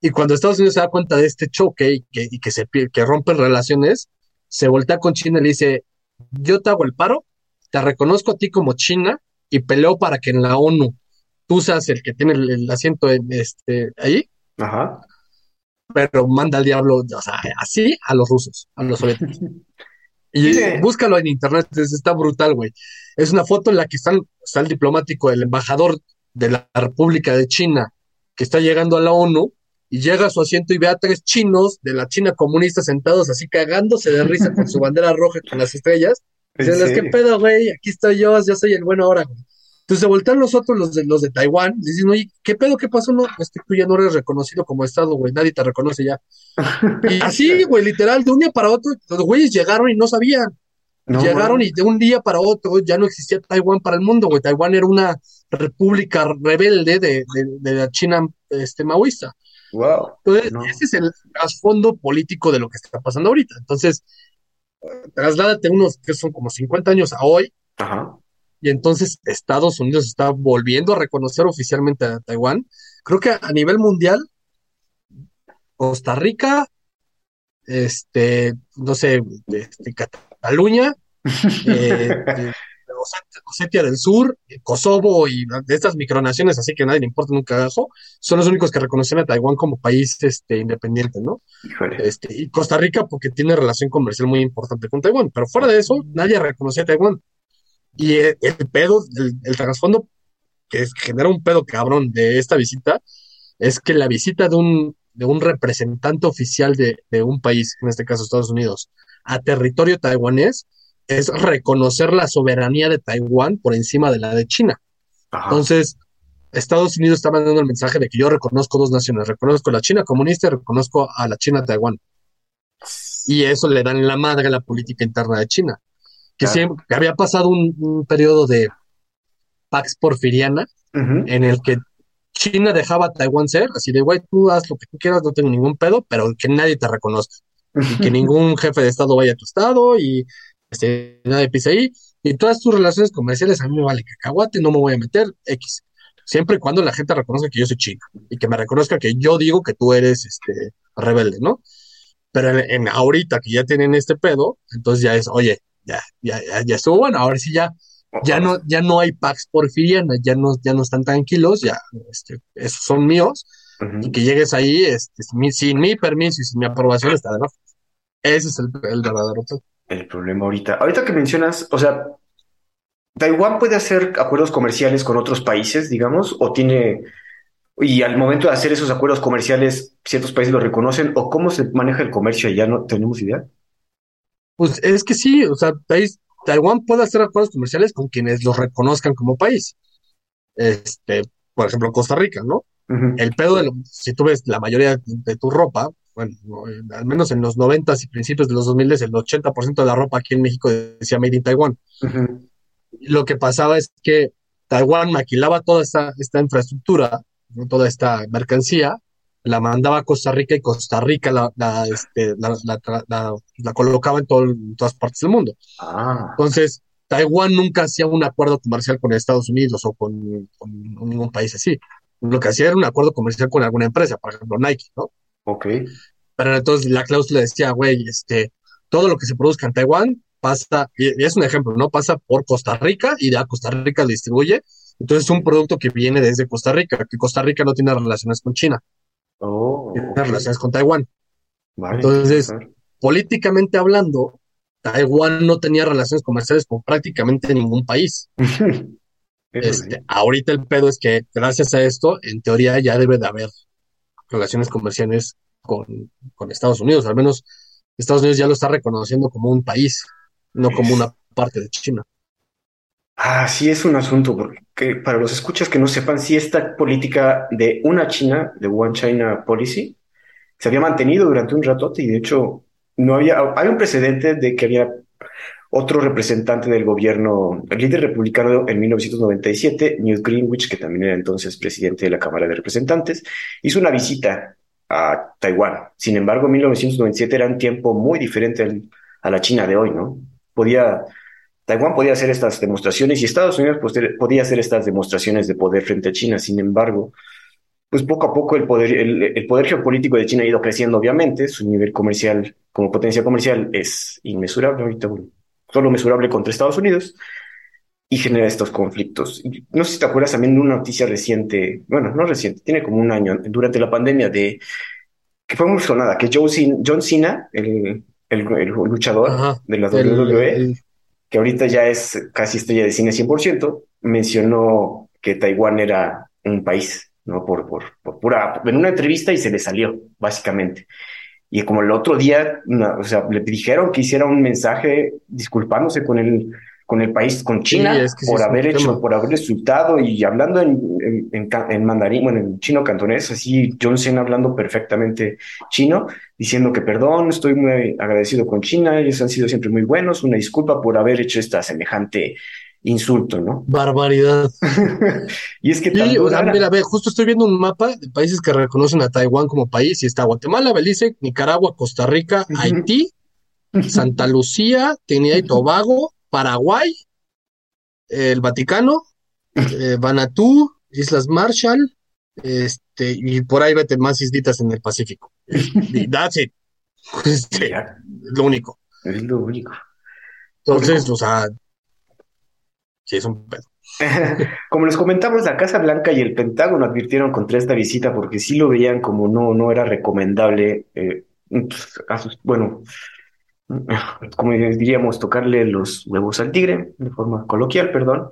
Speaker 2: Y cuando Estados Unidos se da cuenta de este choque y que, y que, se, que rompen relaciones, se voltea con China y le dice, yo te hago el paro, te reconozco a ti como China y peleo para que en la ONU tú seas el que tiene el, asiento en, este, ahí
Speaker 1: Ajá.
Speaker 2: Pero manda al diablo, o sea, así a los rusos, a los soviéticos. Y búscalo en internet, está brutal, güey. Es una foto en la que están, está el diplomático, el embajador de la República de China, que está llegando a la ONU, y llega a su asiento y ve a tres chinos de la China comunista sentados así cagándose de risa con su bandera roja con las estrellas. Dicen, ¿qué pedo, güey? Aquí estoy yo, yo soy el bueno ahora, güey. Entonces se voltean los otros, los de, los de Taiwán, y dicen, oye, ¿qué pedo? ¿Qué pasó? No, es que tú ya no eres reconocido como Estado, güey, nadie te reconoce ya. y así, güey, literal, de un día para otro, los güeyes llegaron y no sabían. llegaron y de un día para otro ya no existía Taiwán para el mundo, güey. Taiwán era una república rebelde de, de, la China este, maoísta.
Speaker 1: Wow.
Speaker 2: Entonces, ese es el trasfondo político de lo que está pasando ahorita. Entonces, trasládate unos que son como 50 años a hoy.
Speaker 1: Ajá
Speaker 2: y entonces Estados Unidos está volviendo a reconocer oficialmente a Taiwán. Creo que a nivel mundial, Costa Rica, este, no sé, este, Cataluña, eh, Osetia del Sur, Kosovo y de estas micronaciones, así que a nadie le importa nunca son los únicos que reconocen a Taiwán como país este, independiente, ¿no? Este, y Costa Rica porque tiene relación comercial muy importante con Taiwán, pero fuera de eso, nadie reconoce a Taiwán. Y el, pedo, el, trasfondo que genera un pedo cabrón de esta visita es que la visita de un, de un representante oficial de, un país, en este caso Estados Unidos, a territorio taiwanés, es reconocer la soberanía de Taiwán por encima de la de China. Entonces, Estados Unidos está mandando el mensaje de que yo reconozco dos naciones, reconozco la China comunista y reconozco a la China Taiwán. Y eso le dan la madre a la política interna de China que, siempre, había pasado un, periodo de Pax Porfiriana en el que China dejaba a Taiwán ser, así de, güey, tú haz lo que tú quieras, no tengo ningún pedo, pero que nadie te reconozca. Y que ningún jefe de Estado vaya a tu Estado y este, nadie pise ahí. Y todas tus relaciones comerciales a mí me vale cacahuate, no me voy a meter X. Siempre y cuando la gente reconozca que yo soy China y que me reconozca que yo digo que tú eres este, rebelde, ¿no? Pero en ahorita que ya tienen este pedo, entonces ya es, oye, ya, ya, ya, estuvo bueno, ahora sí ya, ya no, ya no hay Pax Porfiriana, ya no, ya no están tranquilos, ya, este, esos son míos, y que llegues ahí, este, sin mi permiso y sin mi aprobación está de nuevo. Ese es el, el verdadero
Speaker 1: El problema ahorita. Ahorita que mencionas, o sea, ¿Taiwán puede hacer acuerdos comerciales con otros países, digamos, o tiene, y al momento de hacer esos acuerdos comerciales, ciertos países lo reconocen, o cómo se maneja el comercio allá, no tenemos idea?
Speaker 2: Pues es que sí, o sea, Taiwán puede hacer acuerdos comerciales con quienes los reconozcan como país. Este, por ejemplo, Costa Rica, ¿no? El pedo de si tú ves la mayoría de, tu ropa, bueno, al menos en los 90 y principios de los 2000 el 80% de la ropa aquí en México decía Made in Taiwan. Lo que pasaba es que Taiwán maquilaba toda esta, esta infraestructura, toda esta mercancía, la mandaba a Costa Rica y Costa Rica la, la, este, la, colocaba en, todas partes del mundo.
Speaker 1: Ah.
Speaker 2: Entonces, Taiwán nunca hacía un acuerdo comercial con Estados Unidos o con, ningún país así. Lo que hacía era un acuerdo comercial con alguna empresa, por ejemplo, Nike, ¿no?
Speaker 1: Ok.
Speaker 2: Pero entonces la cláusula decía, güey, este, todo lo que se produzca en Taiwán pasa, y es un ejemplo, ¿no? Pasa por Costa Rica y de Costa Rica distribuye. Entonces es un producto que viene desde Costa Rica, que Costa Rica no tiene relaciones con China.
Speaker 1: Oh,
Speaker 2: relaciones con Taiwán. Entonces, políticamente hablando, Taiwán no tenía relaciones comerciales con prácticamente ningún país. este, Ahorita el pedo es que gracias a esto, en teoría ya debe de haber relaciones comerciales con, con Estados Unidos. Al menos Estados Unidos ya lo está reconociendo como un país, no como una parte de China.
Speaker 1: Ah, sí es un asunto, porque para los escuchas que no sepan, si esta política de una China, de One China Policy, se había mantenido durante un ratote y de hecho no había, hay un precedente de que había otro representante del gobierno, el líder republicano en 1997, Newt Greenwich, que también era entonces presidente de la Cámara de Representantes, hizo una visita a Taiwán. Sin embargo, 1997 era un tiempo muy diferente a la China de hoy, ¿no? Podía Taiwán podía hacer estas demostraciones y Estados Unidos podía hacer estas demostraciones de poder frente a China. Sin embargo, pues poco a poco el poder, el, poder geopolítico de China ha ido creciendo, obviamente. Su nivel comercial, como potencia comercial, es inmesurable ahorita, solo mesurable contra Estados Unidos y genera estos conflictos. No sé si te acuerdas también de una noticia reciente, bueno, no reciente, tiene como un año, durante la pandemia, de que fue muy sonada, que John Cena, el el, el luchador
Speaker 2: Ajá.
Speaker 1: de la
Speaker 2: El,
Speaker 1: WWE,
Speaker 2: el-
Speaker 1: que ahorita ya es casi estrella de cine 100%, mencionó que Taiwán era un país, ¿no? Por, por, por pura, en una entrevista y se le salió, básicamente. Y como el otro día, una- o sea, le dijeron que hiciera un mensaje disculpándose con el, con el país, con
Speaker 2: sí,
Speaker 1: China,
Speaker 2: es que sí
Speaker 1: por haber hecho,
Speaker 2: tema.
Speaker 1: por haber insultado y hablando en, en, en ca- en mandarín, bueno, en chino cantonés, así John Cena hablando perfectamente chino, diciendo que perdón, estoy muy agradecido con China, ellos han sido siempre muy buenos, una disculpa por haber hecho esta semejante insulto, ¿no?
Speaker 2: Barbaridad.
Speaker 1: Y es que
Speaker 2: Sí, o sea,
Speaker 1: era.
Speaker 2: mira, ve, justo estoy viendo un mapa de países que reconocen a Taiwán como país y está Guatemala, Belice, Nicaragua, Costa Rica. Haití, Santa Lucía, Trinidad y Tobago, Paraguay, el Vaticano, eh, Vanuatu, Islas Marshall, este, y por ahí vete más islitas en el Pacífico. Y that's it. Este, lo único.
Speaker 1: es lo único.
Speaker 2: Entonces, o sea, sí es un pedo.
Speaker 1: Como les comentamos, la Casa Blanca y el Pentágono advirtieron contra esta visita porque sí lo veían como no, no era recomendable, eh, pues, a sus- bueno, como diríamos, tocarle los huevos al tigre, de forma coloquial, perdón.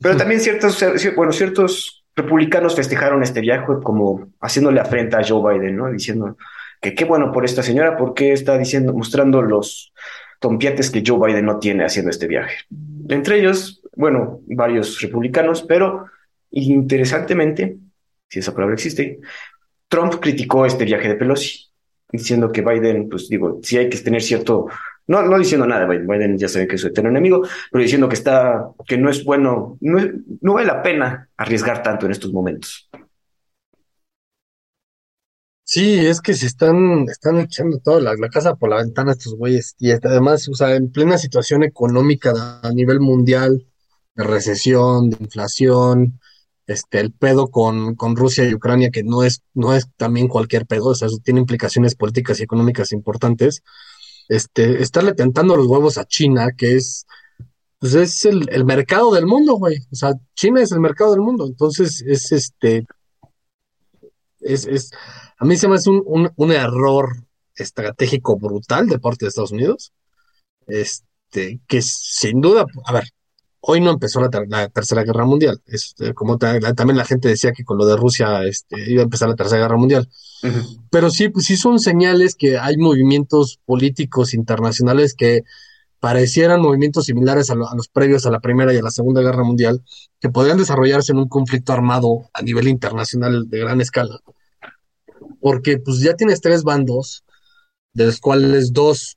Speaker 1: Pero también ciertos, cier- bueno, ciertos republicanos festejaron este viaje como haciéndole afrenta a Joe Biden, ¿no? Diciendo que qué bueno por esta señora, porque está diciendo, mostrando los tompiates que Joe Biden no tiene haciendo este viaje. Entre ellos, bueno, varios republicanos, pero interesantemente, si esa palabra existe, Trump criticó este viaje de Pelosi, diciendo que Biden, pues digo, sí hay que tener cierto, no, no diciendo nada de Biden, Biden ya sabe que es eterno enemigo, pero diciendo que está, que no es bueno, no, no vale la pena arriesgar tanto en estos momentos.
Speaker 2: Sí, es que se están, están echando toda la, la casa por la ventana estos güeyes. Y además, o sea, en plena situación económica a nivel mundial, de recesión, de inflación, este, el pedo con, con Rusia y Ucrania, que no es, no es también cualquier pedo, o sea, eso tiene implicaciones políticas y económicas importantes. Este, estarle tentando los huevos a China, que es, pues es el, el mercado del mundo, güey. O sea, China es el mercado del mundo. Entonces, es este, es, es, a mí se me hace un, un, un error estratégico brutal de parte de Estados Unidos. Este, que sin duda, a ver, hoy no empezó la, ter- la Tercera Guerra Mundial. Es, eh, como ta- la- también la gente decía que con lo de Rusia este, iba a empezar la Tercera Guerra Mundial. Pero sí, pues sí son señales que hay movimientos políticos internacionales que parecieran movimientos similares a, lo- a los previos a la Primera y a la Segunda Guerra Mundial, que podrían desarrollarse en un conflicto armado a nivel internacional de gran escala. Porque pues ya tienes tres bandos, de los cuales dos,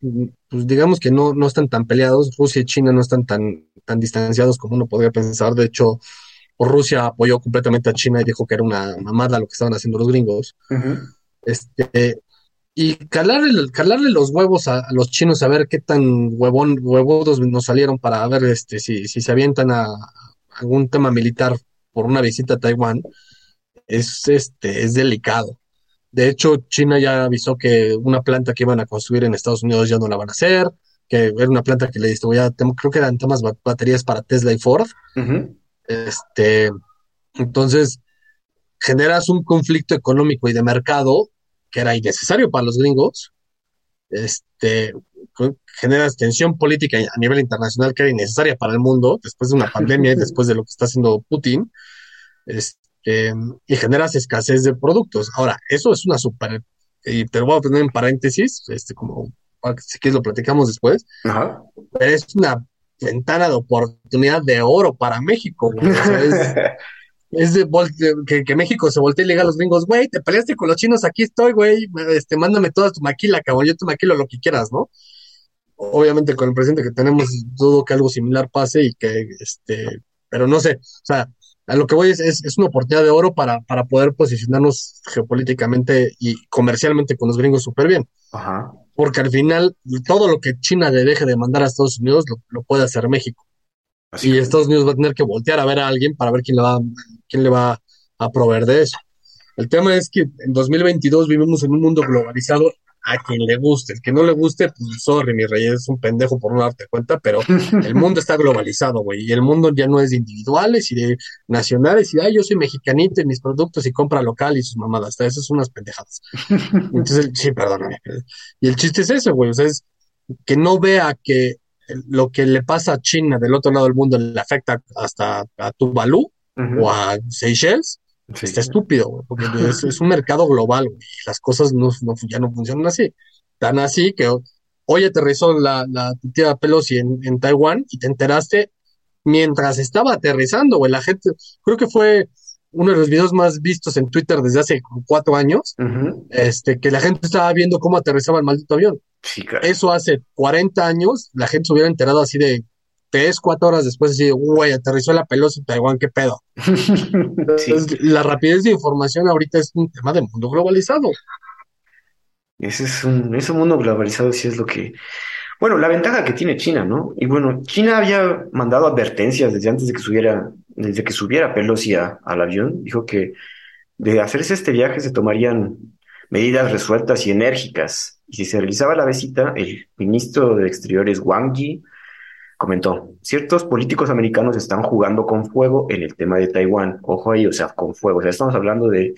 Speaker 2: pues digamos que no, no están tan peleados, Rusia y China no están tan, tan distanciados como uno podría pensar. De hecho, Rusia apoyó completamente a China y dijo que era una mamada lo que estaban haciendo los gringos. Este, y calarle, calarle los huevos a, a los chinos a ver qué tan huevón, huevudos nos salieron para ver este, si, si se avientan a, a algún tema militar por una visita a Taiwán, es, este, es delicado. De hecho, China ya avisó que una planta que iban a construir en Estados Unidos ya no la van a hacer, que era una planta que le distribuía, creo que eran temas ba- baterías para Tesla y Ford. Este, entonces, generas un conflicto económico y de mercado que era innecesario para los gringos. Este, generas tensión política a nivel internacional que era innecesaria para el mundo después de una pandemia y después de lo que está haciendo Putin. Este, y generas escasez de productos. Ahora, eso es una super, y te lo voy a poner en paréntesis, este, como si quieres lo platicamos después,
Speaker 1: Ajá.
Speaker 2: pero es una ventana de oportunidad de oro para México, güey. O sea, es, es de que México se voltee y le diga a los gringos, güey, te peleaste con los chinos, aquí estoy, güey, este, mándame toda tu maquila, cabrón, yo te maquilo lo que quieras, ¿no? Obviamente con el presidente que tenemos, dudo que algo similar pase y que, este, pero no sé, o sea, a lo que voy es, es, es una oportunidad de oro para, para poder posicionarnos geopolíticamente y comercialmente con los gringos súper bien
Speaker 1: Ajá.
Speaker 2: porque al final todo lo que China le deje de mandar a Estados Unidos lo, lo puede hacer México.
Speaker 1: Así
Speaker 2: Y Estados Unidos va a tener que voltear a ver a alguien para ver quién le va, quién le va a proveer de eso. El tema es que en 2022 vivimos en un mundo globalizado a quien le guste. El que no le guste, pues sorry, mi rey, es un pendejo por no darte cuenta, pero el mundo está globalizado, güey, y el mundo ya no es de individuales y de nacionales, y ay, yo soy mexicanito y mis productos y compra local y sus mamadas, hasta eso son unas pendejadas. Entonces, sí, perdóname. Y el chiste es ese, güey, o sea, es que no vea que lo que le pasa a China del otro lado del mundo le afecta hasta a Tuvalu o a Seychelles, está estúpido, güey, porque es, un mercado global, güey, y las cosas no, ya no funcionan así. Tan así que hoy aterrizó la, la tía Pelosi en, en Taiwán y te enteraste mientras estaba aterrizando, güey. La gente, creo que fue uno de los videos más vistos en Twitter desde hace cuatro años, este, que la gente estaba viendo cómo aterrizaba el maldito avión. Eso hace 40 años, la gente se hubiera enterado así de tres, cuatro horas después, así güey, aterrizó la Pelosi en Taiwán, qué pedo. La rapidez de información ahorita es un tema de mundo globalizado.
Speaker 1: Ese es un, ese mundo globalizado, sí es lo que. Bueno, la ventaja que tiene China, ¿no? Y bueno, China había mandado advertencias desde antes de que subiera, desde que subiera Pelosi al avión. Dijo que de hacerse este viaje se tomarían medidas resueltas y enérgicas. Y si se realizaba la visita, el ministro de Exteriores Wang Yi comentó, ciertos políticos americanos están jugando con fuego en el tema de Taiwán. Ojo ahí, o sea, con fuego. O sea, estamos hablando de,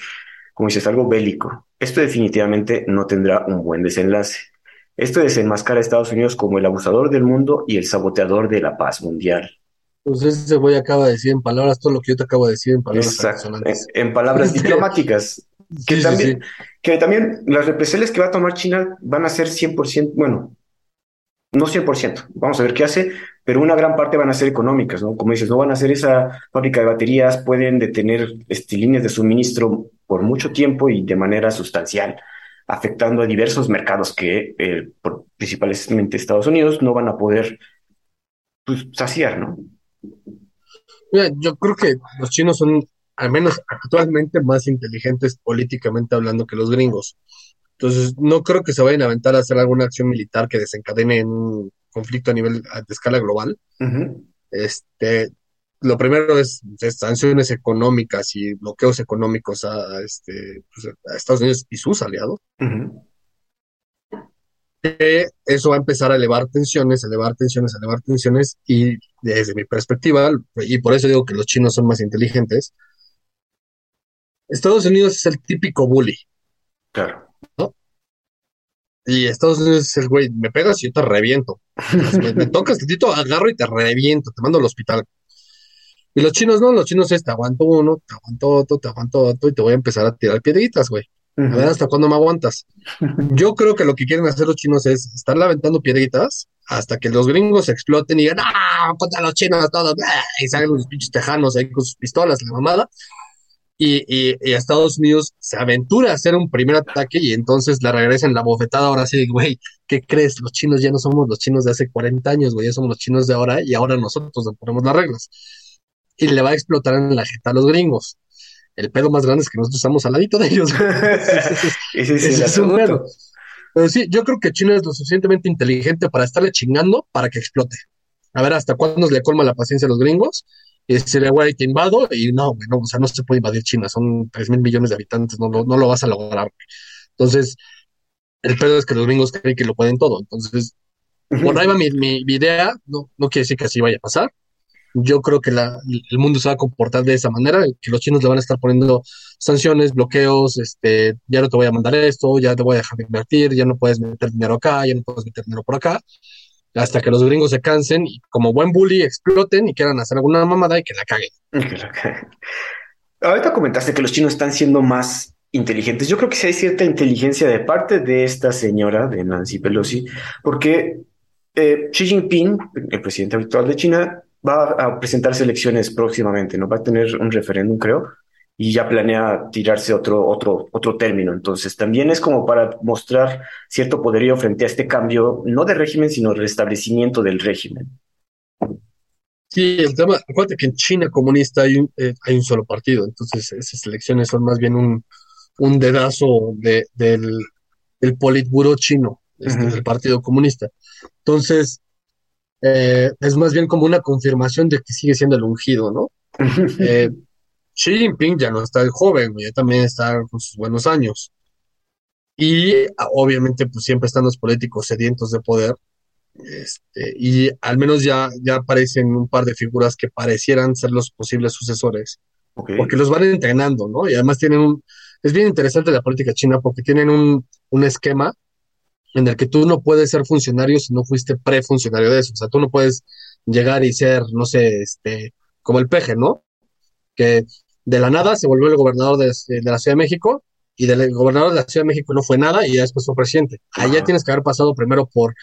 Speaker 1: como dices, algo bélico. Esto definitivamente no tendrá un buen desenlace. Esto desenmascara a Estados Unidos como el abusador del mundo y el saboteador de la paz mundial.
Speaker 2: Pues ese voy acaba de decir en palabras todo lo que yo te acabo de decir en palabras
Speaker 1: Exacto, en, palabras diplomáticas. Que, también, que también las represalias que va a tomar China van a ser 100%, bueno, no 100%, vamos a ver qué hace, pero una gran parte van a ser económicas, ¿no? Como dices, no van a ser esa fábrica de baterías, pueden detener este, líneas de suministro por mucho tiempo y de manera sustancial, afectando a diversos mercados que, eh, principalmente Estados Unidos, no van a poder pues, saciar, ¿no?
Speaker 2: Mira, yo creo que los chinos son, al menos actualmente, más inteligentes políticamente hablando que los gringos. Entonces, no creo que se vayan a aventar a hacer alguna acción militar que desencadene un conflicto a nivel de escala global. Este, lo primero es, sanciones económicas y bloqueos económicos a, este, pues, a Estados Unidos y sus aliados. eso va a empezar a elevar tensiones, elevar tensiones, elevar tensiones, y desde mi perspectiva, y por eso digo que los chinos son más inteligentes, Estados Unidos es el típico bully.
Speaker 1: Claro.
Speaker 2: Y Estados Unidos es el güey, me pegas y yo te reviento. me, me, tocas tantito, agarro y te reviento, te mando al hospital. Y los chinos no, los chinos es te aguanto uno, te aguanto otro, te aguanto otro y te voy a empezar a tirar piedritas, güey. A ver hasta cuándo me aguantas. Yo creo que lo que quieren hacer los chinos es estar aventando piedritas hasta que los gringos exploten y digan, ¡ah! Contra los chinos todos, y salen los pinches tejanos ahí con sus pistolas, la mamada y, y, Estados Unidos se aventura a hacer un primer ataque y entonces le regresan la bofetada ahora sí, güey, ¿qué crees? Los chinos ya no somos los chinos de hace 40 años, güey, ya somos los chinos de ahora y ahora nosotros le ponemos las reglas. Y le va a explotar en la jeta a los gringos. El pedo más grande es que nosotros estamos al ladito de ellos. Ese, es un pedo. Pero sí, yo creo que China es lo suficientemente inteligente para estarle chingando para que explote. A ver hasta cuándo nos le colma la paciencia a los gringos y decirle, güey, te invado, y no, güey, no, o sea, no se puede invadir China, son 3 mil millones de habitantes, no, no, lo vas a lograr. Entonces, el pedo es que los gringos creen que lo pueden todo. Entonces, por ahí va mi, mi, idea, no, no quiere decir que así vaya a pasar. Yo creo que la, el mundo se va a comportar de esa manera, que los chinos le van a estar poniendo sanciones, bloqueos, este, ya no te voy a mandar esto, ya te voy a dejar de invertir, ya no puedes meter dinero acá, ya no puedes meter dinero por acá hasta que los gringos se cansen y como buen bully exploten y quieran hacer alguna mamada y que la caguen.
Speaker 1: Ahorita comentaste que los chinos están siendo más inteligentes. Yo creo que sí hay cierta inteligencia de parte de esta señora, de Nancy Pelosi, porque eh, Xi Jinping, el presidente actual de China, va a presentarse elecciones próximamente, ¿no? Va a tener un referéndum, creo, y ya planea tirarse otro, otro, otro término. Entonces, también es como para mostrar cierto poderío frente a este cambio, no de régimen, sino restablecimiento del régimen.
Speaker 2: Sí, el tema, acuérdate que en China comunista hay un, eh, hay un solo partido, entonces esas elecciones son más bien un, un dedazo de, del, del politburo chino, este, del Partido Comunista. Entonces, eh, es más bien como una confirmación de que sigue siendo el ungido, ¿no? eh, Xi Jinping ya no está joven, ya también está con sus buenos años. Y obviamente, pues siempre están los políticos sedientos de poder. Este, y al menos ya, ya aparecen un par de figuras que parecieran ser los posibles sucesores,
Speaker 1: Ok.
Speaker 2: porque los van entrenando, ¿no? Y además tienen un, es bien interesante la política china porque tienen un, un esquema en el que tú no puedes ser funcionario si no fuiste prefuncionario de eso. O sea, tú no puedes llegar y ser, no sé, este, como el peje, ¿no? Que de la nada se volvió el gobernador de, de la Ciudad de México y del gobernador de la Ciudad de México no fue nada y ya después fue presidente. Allá
Speaker 1: Ajá.
Speaker 2: tienes que haber pasado primero por,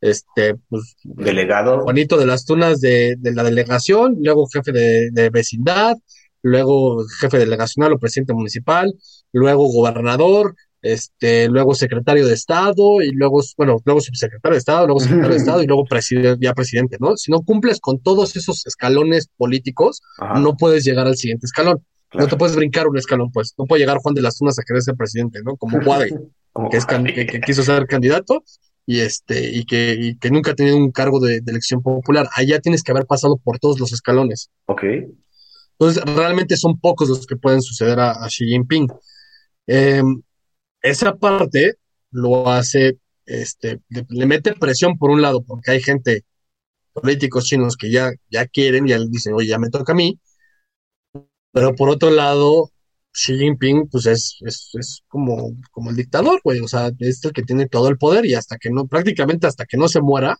Speaker 2: este, pues,
Speaker 1: Delegado.
Speaker 2: Juanito de las Tunas de, de la delegación, luego jefe de, de vecindad, luego jefe delegacional o presidente municipal, luego gobernador, este, luego secretario de Estado y luego, bueno, luego subsecretario de Estado, luego secretario de Estado y luego preside- ya presidente, ¿no? Si no cumples con todos esos escalones políticos,
Speaker 1: Ajá,
Speaker 2: no puedes llegar al siguiente escalón.
Speaker 1: claro.
Speaker 2: No te puedes brincar un escalón, pues. No puede llegar Juan de las Tunas a querer ser presidente, ¿no? Como
Speaker 1: Como-
Speaker 2: que, es can- que, que quiso ser candidato y este y que, y que nunca ha tenido un cargo de, de elección popular. Allá tienes que haber pasado por todos los escalones.
Speaker 1: Ok.
Speaker 2: Entonces, realmente son pocos los que pueden suceder a, a Xi Jinping. Eh, esa parte lo hace, este, le, le mete presión por un lado, porque hay gente, políticos chinos que ya, ya quieren, ya dicen, oye, ya me toca a mí. Pero por otro lado, Xi Jinping, pues es, es, es como, como el dictador, güey. O sea, es el que tiene todo el poder y hasta que no, prácticamente hasta que no se muera,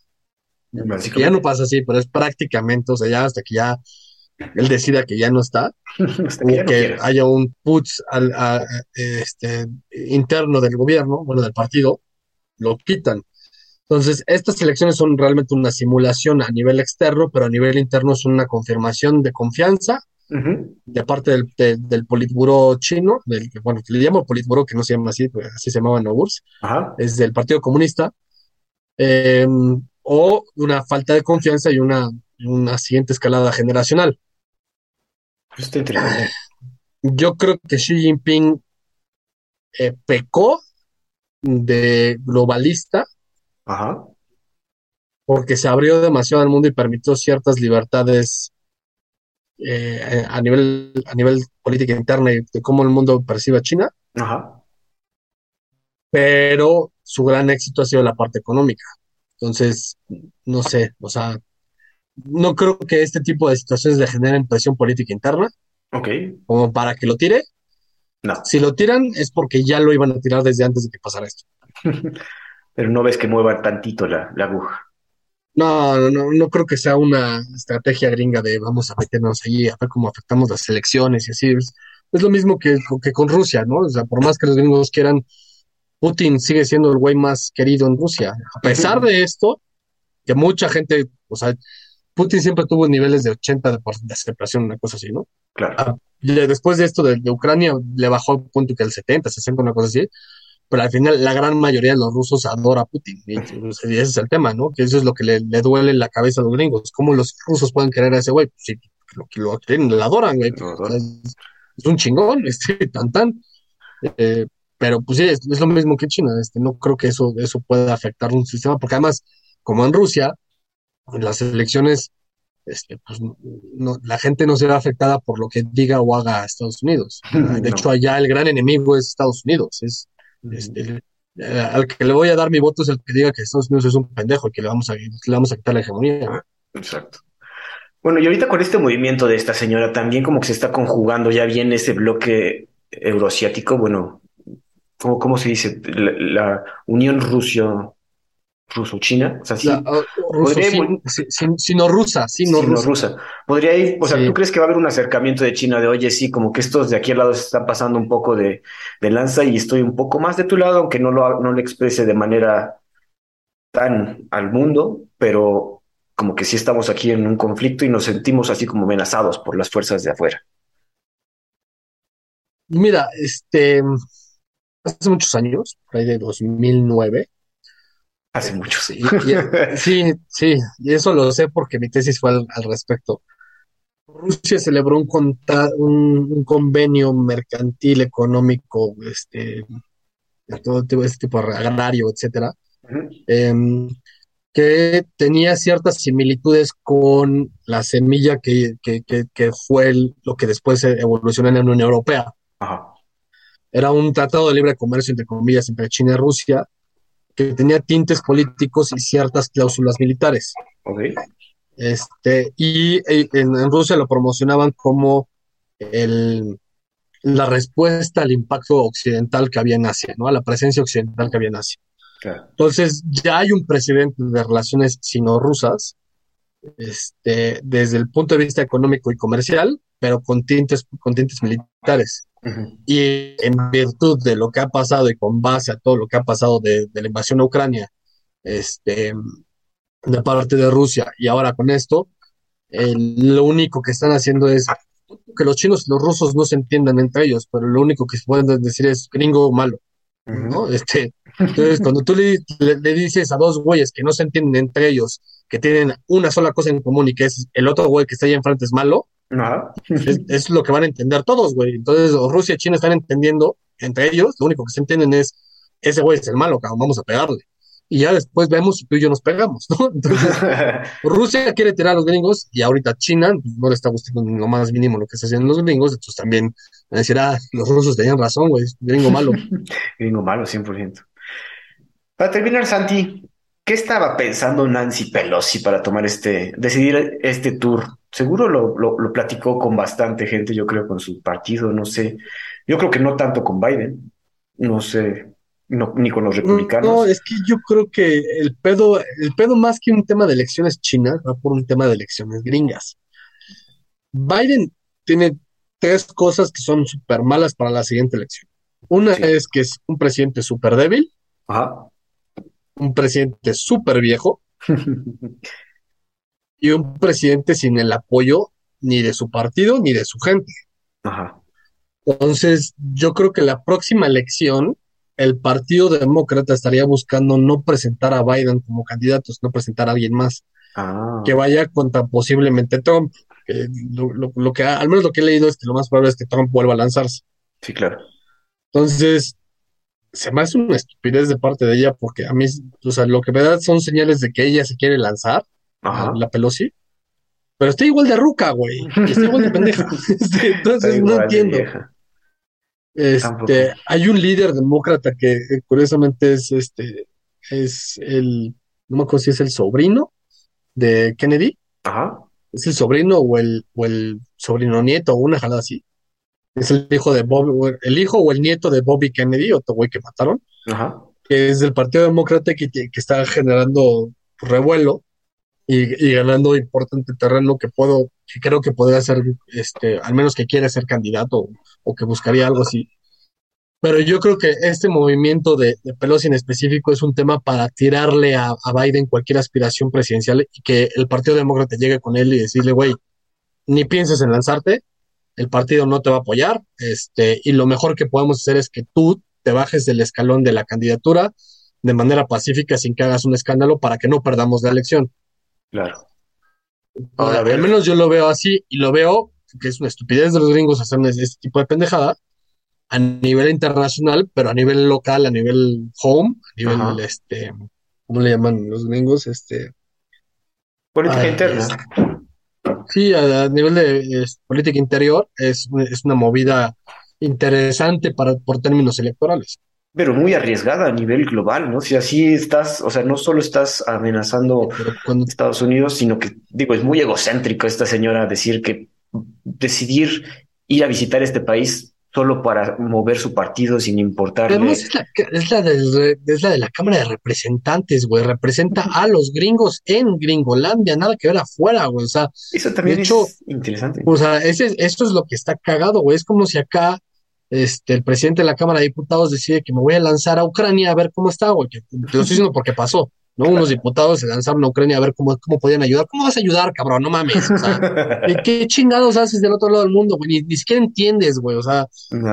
Speaker 2: que ya no pasa así, pero es prácticamente, o sea, ya hasta que ya él decida que ya no está,
Speaker 1: Hasta
Speaker 2: o que haya un putsch al, a- este, interno del gobierno, bueno, del partido, lo quitan. Entonces, estas elecciones son realmente una simulación a nivel externo, pero a nivel interno es una confirmación de confianza de parte del, de- del Politburo chino, del, que, bueno, le llamo Politburo, que no se llama así, pues, así se llamaba en
Speaker 1: Ajá.
Speaker 2: es del Partido Comunista, eh, o una falta de confianza y una, una siguiente escalada generacional.
Speaker 1: Eso está interesante.
Speaker 2: Yo creo que Xi Jinping eh, pecó de globalista
Speaker 1: Ajá.
Speaker 2: porque se abrió demasiado al mundo y permitió ciertas libertades eh, a nivel, a nivel política interna y de cómo el mundo percibe a China,
Speaker 1: Ajá.
Speaker 2: pero su gran éxito ha sido la parte económica. Entonces, no sé, o sea, no creo que este tipo de situaciones le generen presión política interna
Speaker 1: Ok.
Speaker 2: como para que lo tire.
Speaker 1: No.
Speaker 2: Si lo tiran es porque ya lo iban a tirar desde antes de que pasara esto.
Speaker 1: Pero no ves que mueva tantito la, la aguja.
Speaker 2: No, no, no, no creo que sea una estrategia gringa de vamos a meternos allí a ver cómo afectamos las elecciones y así. Es, es lo mismo que, que con Rusia, ¿no? O sea, por más que los gringos quieran, Putin sigue siendo el güey más querido en Rusia. A pesar de esto, que mucha gente, o sea, Putin siempre tuvo niveles de 80 de, de aceptación, una cosa así, ¿no?
Speaker 1: Claro.
Speaker 2: Ah, después de esto de, de Ucrania le bajó al punto que el 70, 60, una cosa así, pero al final la gran mayoría de los rusos adora a Putin, y, sea, y ese es el tema, ¿no? Que eso es lo que le, le duele en la cabeza a los gringos, cómo los rusos pueden querer a ese güey, pues sí, lo, lo quieren, lo adoran, güey,
Speaker 1: Lo
Speaker 2: o
Speaker 1: adoran.
Speaker 2: sea, es, es un chingón, este, tan tan, Eh, pero pues sí, es, es lo mismo que China, este, no creo que eso, eso pueda afectar un sistema, porque además, como en Rusia, en las elecciones este, pues, no, la gente no será afectada por lo que diga o haga Estados Unidos. De
Speaker 1: No.
Speaker 2: hecho, allá el gran enemigo es Estados Unidos. Es, este, el- eh, al que le voy a dar mi voto es el que diga que Estados Unidos es un pendejo y que le vamos a, le vamos a quitar la hegemonía.
Speaker 1: Exacto. Bueno, y ahorita con este movimiento de esta señora también como que se está conjugando ya bien ese bloque euroasiático, bueno, ¿cómo, cómo se dice? La, la Unión Rusio, ruso-china, o sea, sí,
Speaker 2: La, ah, ruso,
Speaker 1: Podría-
Speaker 2: sí, sí, sí, sino rusa, sino rusa.
Speaker 1: rusa. Podría ir, o sea,
Speaker 2: Sí.
Speaker 1: ¿tú crees que va a haber un acercamiento de China de, oye, sí, como que estos de aquí al lado se están pasando un poco de, de lanza y estoy un poco más de tu lado, aunque no lo, no lo exprese de manera tan al mundo, pero como que sí estamos aquí en un conflicto y nos sentimos así como amenazados por las fuerzas de afuera.
Speaker 2: Mira, este, hace muchos años, por ahí de 2009,
Speaker 1: Hace muchos.
Speaker 2: Sí, y- sí, sí, y eso lo sé porque mi tesis fue al, al respecto. Rusia celebró un, conta- un, un convenio mercantil, económico, este, de todo tipo, este tipo agrario, etcétera, em, que tenía ciertas similitudes con la semilla que, que, que, que fue el- lo que después se evolucionó en la Unión Europea.
Speaker 1: Ajá.
Speaker 2: era un tratado de libre comercio, entre comillas, entre China y Rusia, que tenía tintes políticos y ciertas cláusulas militares.
Speaker 1: Ok.
Speaker 2: Este, y eh, en, en Rusia lo promocionaban como el, la respuesta al impacto occidental que había en Asia, ¿no? A la presencia occidental que había en Asia. Entonces, ya hay un precedente de relaciones sino-rusas, este, desde el punto de vista económico y comercial, pero con tintes, con tintes militares. Y en virtud de lo que ha pasado y con base a todo lo que ha pasado de, de la invasión a Ucrania, este, de parte de Rusia, y ahora con esto, eh, lo único que están haciendo es que los chinos y los rusos no se entiendan entre ellos, pero lo único que se pueden decir es gringo malo, ¿no? Este, entonces, cuando tú le, le- le dices a dos güeyes que no se entienden entre ellos, que tienen una sola cosa en común y que es el otro güey que está ahí enfrente es malo,
Speaker 1: Nada.
Speaker 2: es, es lo que van a entender todos, güey. Entonces, o Rusia y China están entendiendo entre ellos, lo único que se entienden es, ese güey es el malo, cabrón, vamos a pegarle. Y ya después vemos si tú y yo nos pegamos, ¿no? Entonces, Rusia quiere tirar a los gringos y ahorita China no le está gustando lo más mínimo lo que está haciendo los gringos, entonces también van a decir, ah, los rusos tenían razón, güey, gringo malo.
Speaker 1: Gringo malo, 100%. Para terminar, Santi, ¿qué estaba pensando Nancy Pelosi para tomar este, decidir este tour? Seguro lo, lo, lo platicó con bastante gente, yo creo, con su partido, no sé. Yo creo que no tanto con Biden, no sé, no, ni con los
Speaker 2: No,
Speaker 1: republicanos.
Speaker 2: es que yo creo que el pedo, el pedo más que un tema de elecciones chinas, va por un tema de elecciones gringas. Biden tiene tres cosas que son súper malas para la siguiente elección. Una
Speaker 1: Sí.
Speaker 2: es que es un presidente súper débil,
Speaker 1: Ajá.
Speaker 2: un presidente súper viejo y un presidente sin el apoyo ni de su partido ni de su gente.
Speaker 1: Ajá.
Speaker 2: Entonces, yo creo que la próxima elección, el Partido Demócrata estaría buscando no presentar a Biden como candidato, sino presentar a alguien más
Speaker 1: Ah.
Speaker 2: que vaya contra posiblemente Trump. Que lo, lo- lo que, al menos lo que he leído es que lo más probable es que Trump vuelva a lanzarse.
Speaker 1: Sí, claro.
Speaker 2: Entonces, se me hace una estupidez de parte de ella porque a mí, o sea, lo que me da son señales de que ella se quiere lanzar,
Speaker 1: Ajá.
Speaker 2: la Pelosi, pero está igual de ruca, güey, está igual de pendeja. Este, Entonces, no
Speaker 1: igual
Speaker 2: entiendo.
Speaker 1: Tampoco.
Speaker 2: Este, hay un líder demócrata que eh, curiosamente es este, es el, no me acuerdo si es el sobrino de Kennedy,
Speaker 1: Ajá.
Speaker 2: es el sobrino o el, o el sobrino nieto o una jalada así. Es el hijo de Bobby, el hijo o el nieto de Bobby Kennedy, otro güey que mataron,
Speaker 1: Ajá.
Speaker 2: que es del Partido Demócrata que, que está generando revuelo y, y ganando importante terreno que puedo, que creo que podría ser, este, al menos que quiere ser candidato o que buscaría algo así. Pero yo creo que este movimiento de, de Pelosi en específico es un tema para tirarle a, a Biden cualquier aspiración presidencial y que el Partido Demócrata llegue con él y decirle, güey, ni pienses en lanzarte, el partido no te va a apoyar, este, y lo mejor que podemos hacer es que tú te bajes del escalón de la candidatura de manera pacífica sin que hagas un escándalo para que no perdamos la elección.
Speaker 1: Claro. Ahora,
Speaker 2: Al menos yo lo veo así y lo veo que es una estupidez de los gringos hacer este tipo de pendejada a nivel internacional, pero a nivel local, a nivel home, a nivel,
Speaker 1: Ajá.
Speaker 2: este, ¿cómo le llaman los gringos? Este,
Speaker 1: Política
Speaker 2: Ay,
Speaker 1: interna.
Speaker 2: sí, a, a nivel de es, política interior es, es una movida interesante para, por términos electorales.
Speaker 1: Pero muy arriesgada a nivel global, ¿no? Si así estás, o sea, no solo estás amenazando
Speaker 2: cuando
Speaker 1: Estados Unidos, sino que, digo, es muy egocéntrico esta señora decir que decidir ir a visitar este país solo para mover su partido sin importarle.
Speaker 2: Además, es la, es la del- es la de la Cámara de Representantes, güey. Representa a los gringos en Gringolandia, nada que ver afuera, güey. O sea,
Speaker 1: Eso también
Speaker 2: de hecho,
Speaker 1: es interesante.
Speaker 2: o sea, ese, esto es lo que está cagado, güey. Es como si acá este, el presidente de la Cámara de Diputados decide que me voy a lanzar a Ucrania a ver cómo está, güey. Lo estoy diciendo porque pasó, ¿no? Unos diputados se lanzaron a Ucrania a ver cómo, cómo podían ayudar. ¿Cómo vas a ayudar, cabrón? No mames. O sea, ¿qué, chingados haces del otro lado del mundo, güey? Ni, ni siquiera entiendes, güey. O sea,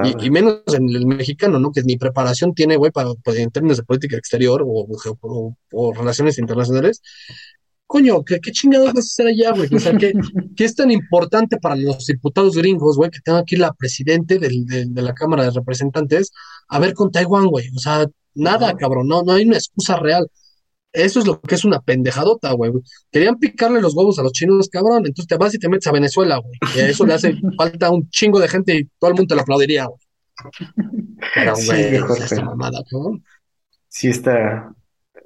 Speaker 2: y, y menos en el mexicano, ¿no? Que ni preparación tiene, güey, para, para- en términos de política exterior o, o- o- o relaciones internacionales. Coño, ¿qué, qué chingados vas a hacer allá, güey? O sea, ¿qué, qué es tan importante para los diputados gringos, güey, que tenga aquí la presidente del- de, de la Cámara de Representantes a ver con Taiwán, güey? O sea, nada, cabrón, no, no hay una excusa real. Eso es lo que es una pendejadota, güey. Querían picarle los huevos a los chinos, cabrón. Entonces te vas y te metes a Venezuela, güey. Y a eso le hace falta un chingo de gente y todo el mundo te lo aplaudiría, güey. Pero,
Speaker 1: Sí,
Speaker 2: güey,
Speaker 1: mejor,
Speaker 2: esta mamada, ¿no?
Speaker 1: Sí está.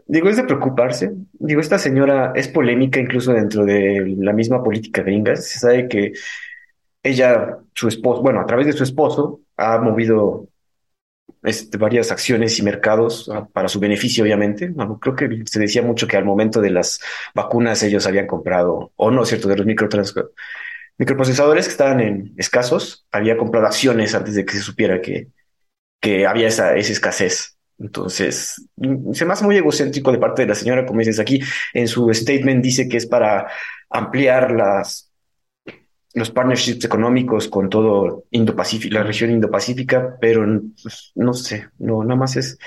Speaker 1: Digo, es de preocuparse. Digo, esta señora es polémica incluso dentro de la misma política gringa. Se sabe que ella, su esposo, bueno, a través de su esposo, ha movido este, varias acciones y mercados ah, para su beneficio, obviamente. Bueno, creo que se decía mucho que al momento de las vacunas ellos habían comprado, o no, cierto, de los microprocesadores que estaban en escasos, había comprado acciones antes de que se supiera que, que había esa, esa escasez. Entonces, se me hace muy egocéntrico de parte de la señora, como dices aquí, en su statement dice que es para ampliar las, los partnerships económicos con todo Indo-Pacífico, la región Indo-Pacífica, pero pues, no sé, no, nada más es,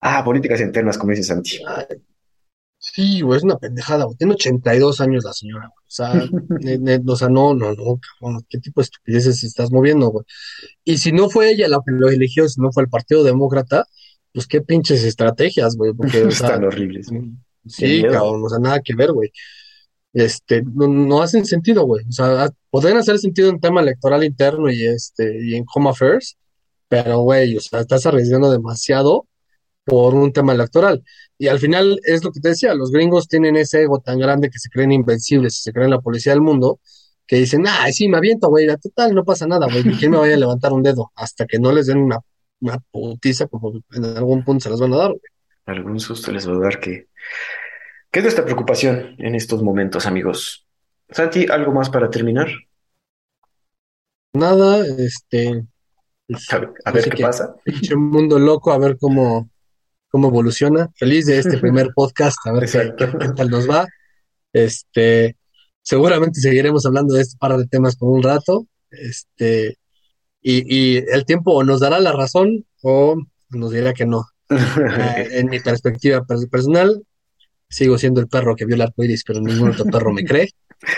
Speaker 1: ah, políticas internas, como dice Santi.
Speaker 2: Sí, güey, es una pendejada, güey. Tiene 82 años la señora, güey. O sea, ne- ne- o sea, no, no, no, cabrón. ¿Qué tipo de estupideces estás moviendo, güey? Y si no fue ella la que lo eligió, si no fue el Partido Demócrata, pues qué pinches estrategias, güey. Porque, o sea,
Speaker 1: Están horribles.
Speaker 2: sí, cabrón, o sea, nada que ver, güey. Este, no, no hacen sentido, güey. O sea, podrían hacer sentido en tema electoral interno y este, y en Home Affairs, pero, güey, o sea, estás arriesgando demasiado por un tema electoral. Y al final es lo que te decía, los gringos tienen ese ego tan grande que se creen invencibles, se creen la policía del mundo, que dicen, ah, sí, me aviento, güey, total, no pasa nada, güey, ¿quién me vaya a levantar un dedo? Hasta que no les den una, una putiza, como en algún punto se las van a dar, güey.
Speaker 1: Algún susto les va a dar que... ¿Qué es nuestra preocupación en estos momentos, amigos? Santi, ¿algo más para terminar?
Speaker 2: Nada, este, pues,
Speaker 1: A ver, a qué pasa.
Speaker 2: pinche mundo loco, a ver cómo, cómo evoluciona. Feliz de este primer podcast, a ver qué- qué tal nos va. Este, seguramente seguiremos hablando de este par de temas por un rato. Este, y, y el tiempo nos dará la razón o nos dirá que no. Eh, en mi perspectiva per- personal, sigo siendo el perro que vio el arco iris, pero ningún otro perro me cree.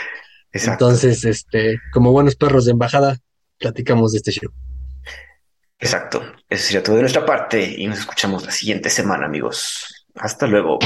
Speaker 1: Exacto.
Speaker 2: Entonces, este, como buenos perros de embajada, platicamos de este show.
Speaker 1: Exacto. Eso sería todo de nuestra parte y nos escuchamos la siguiente semana, amigos. Hasta luego.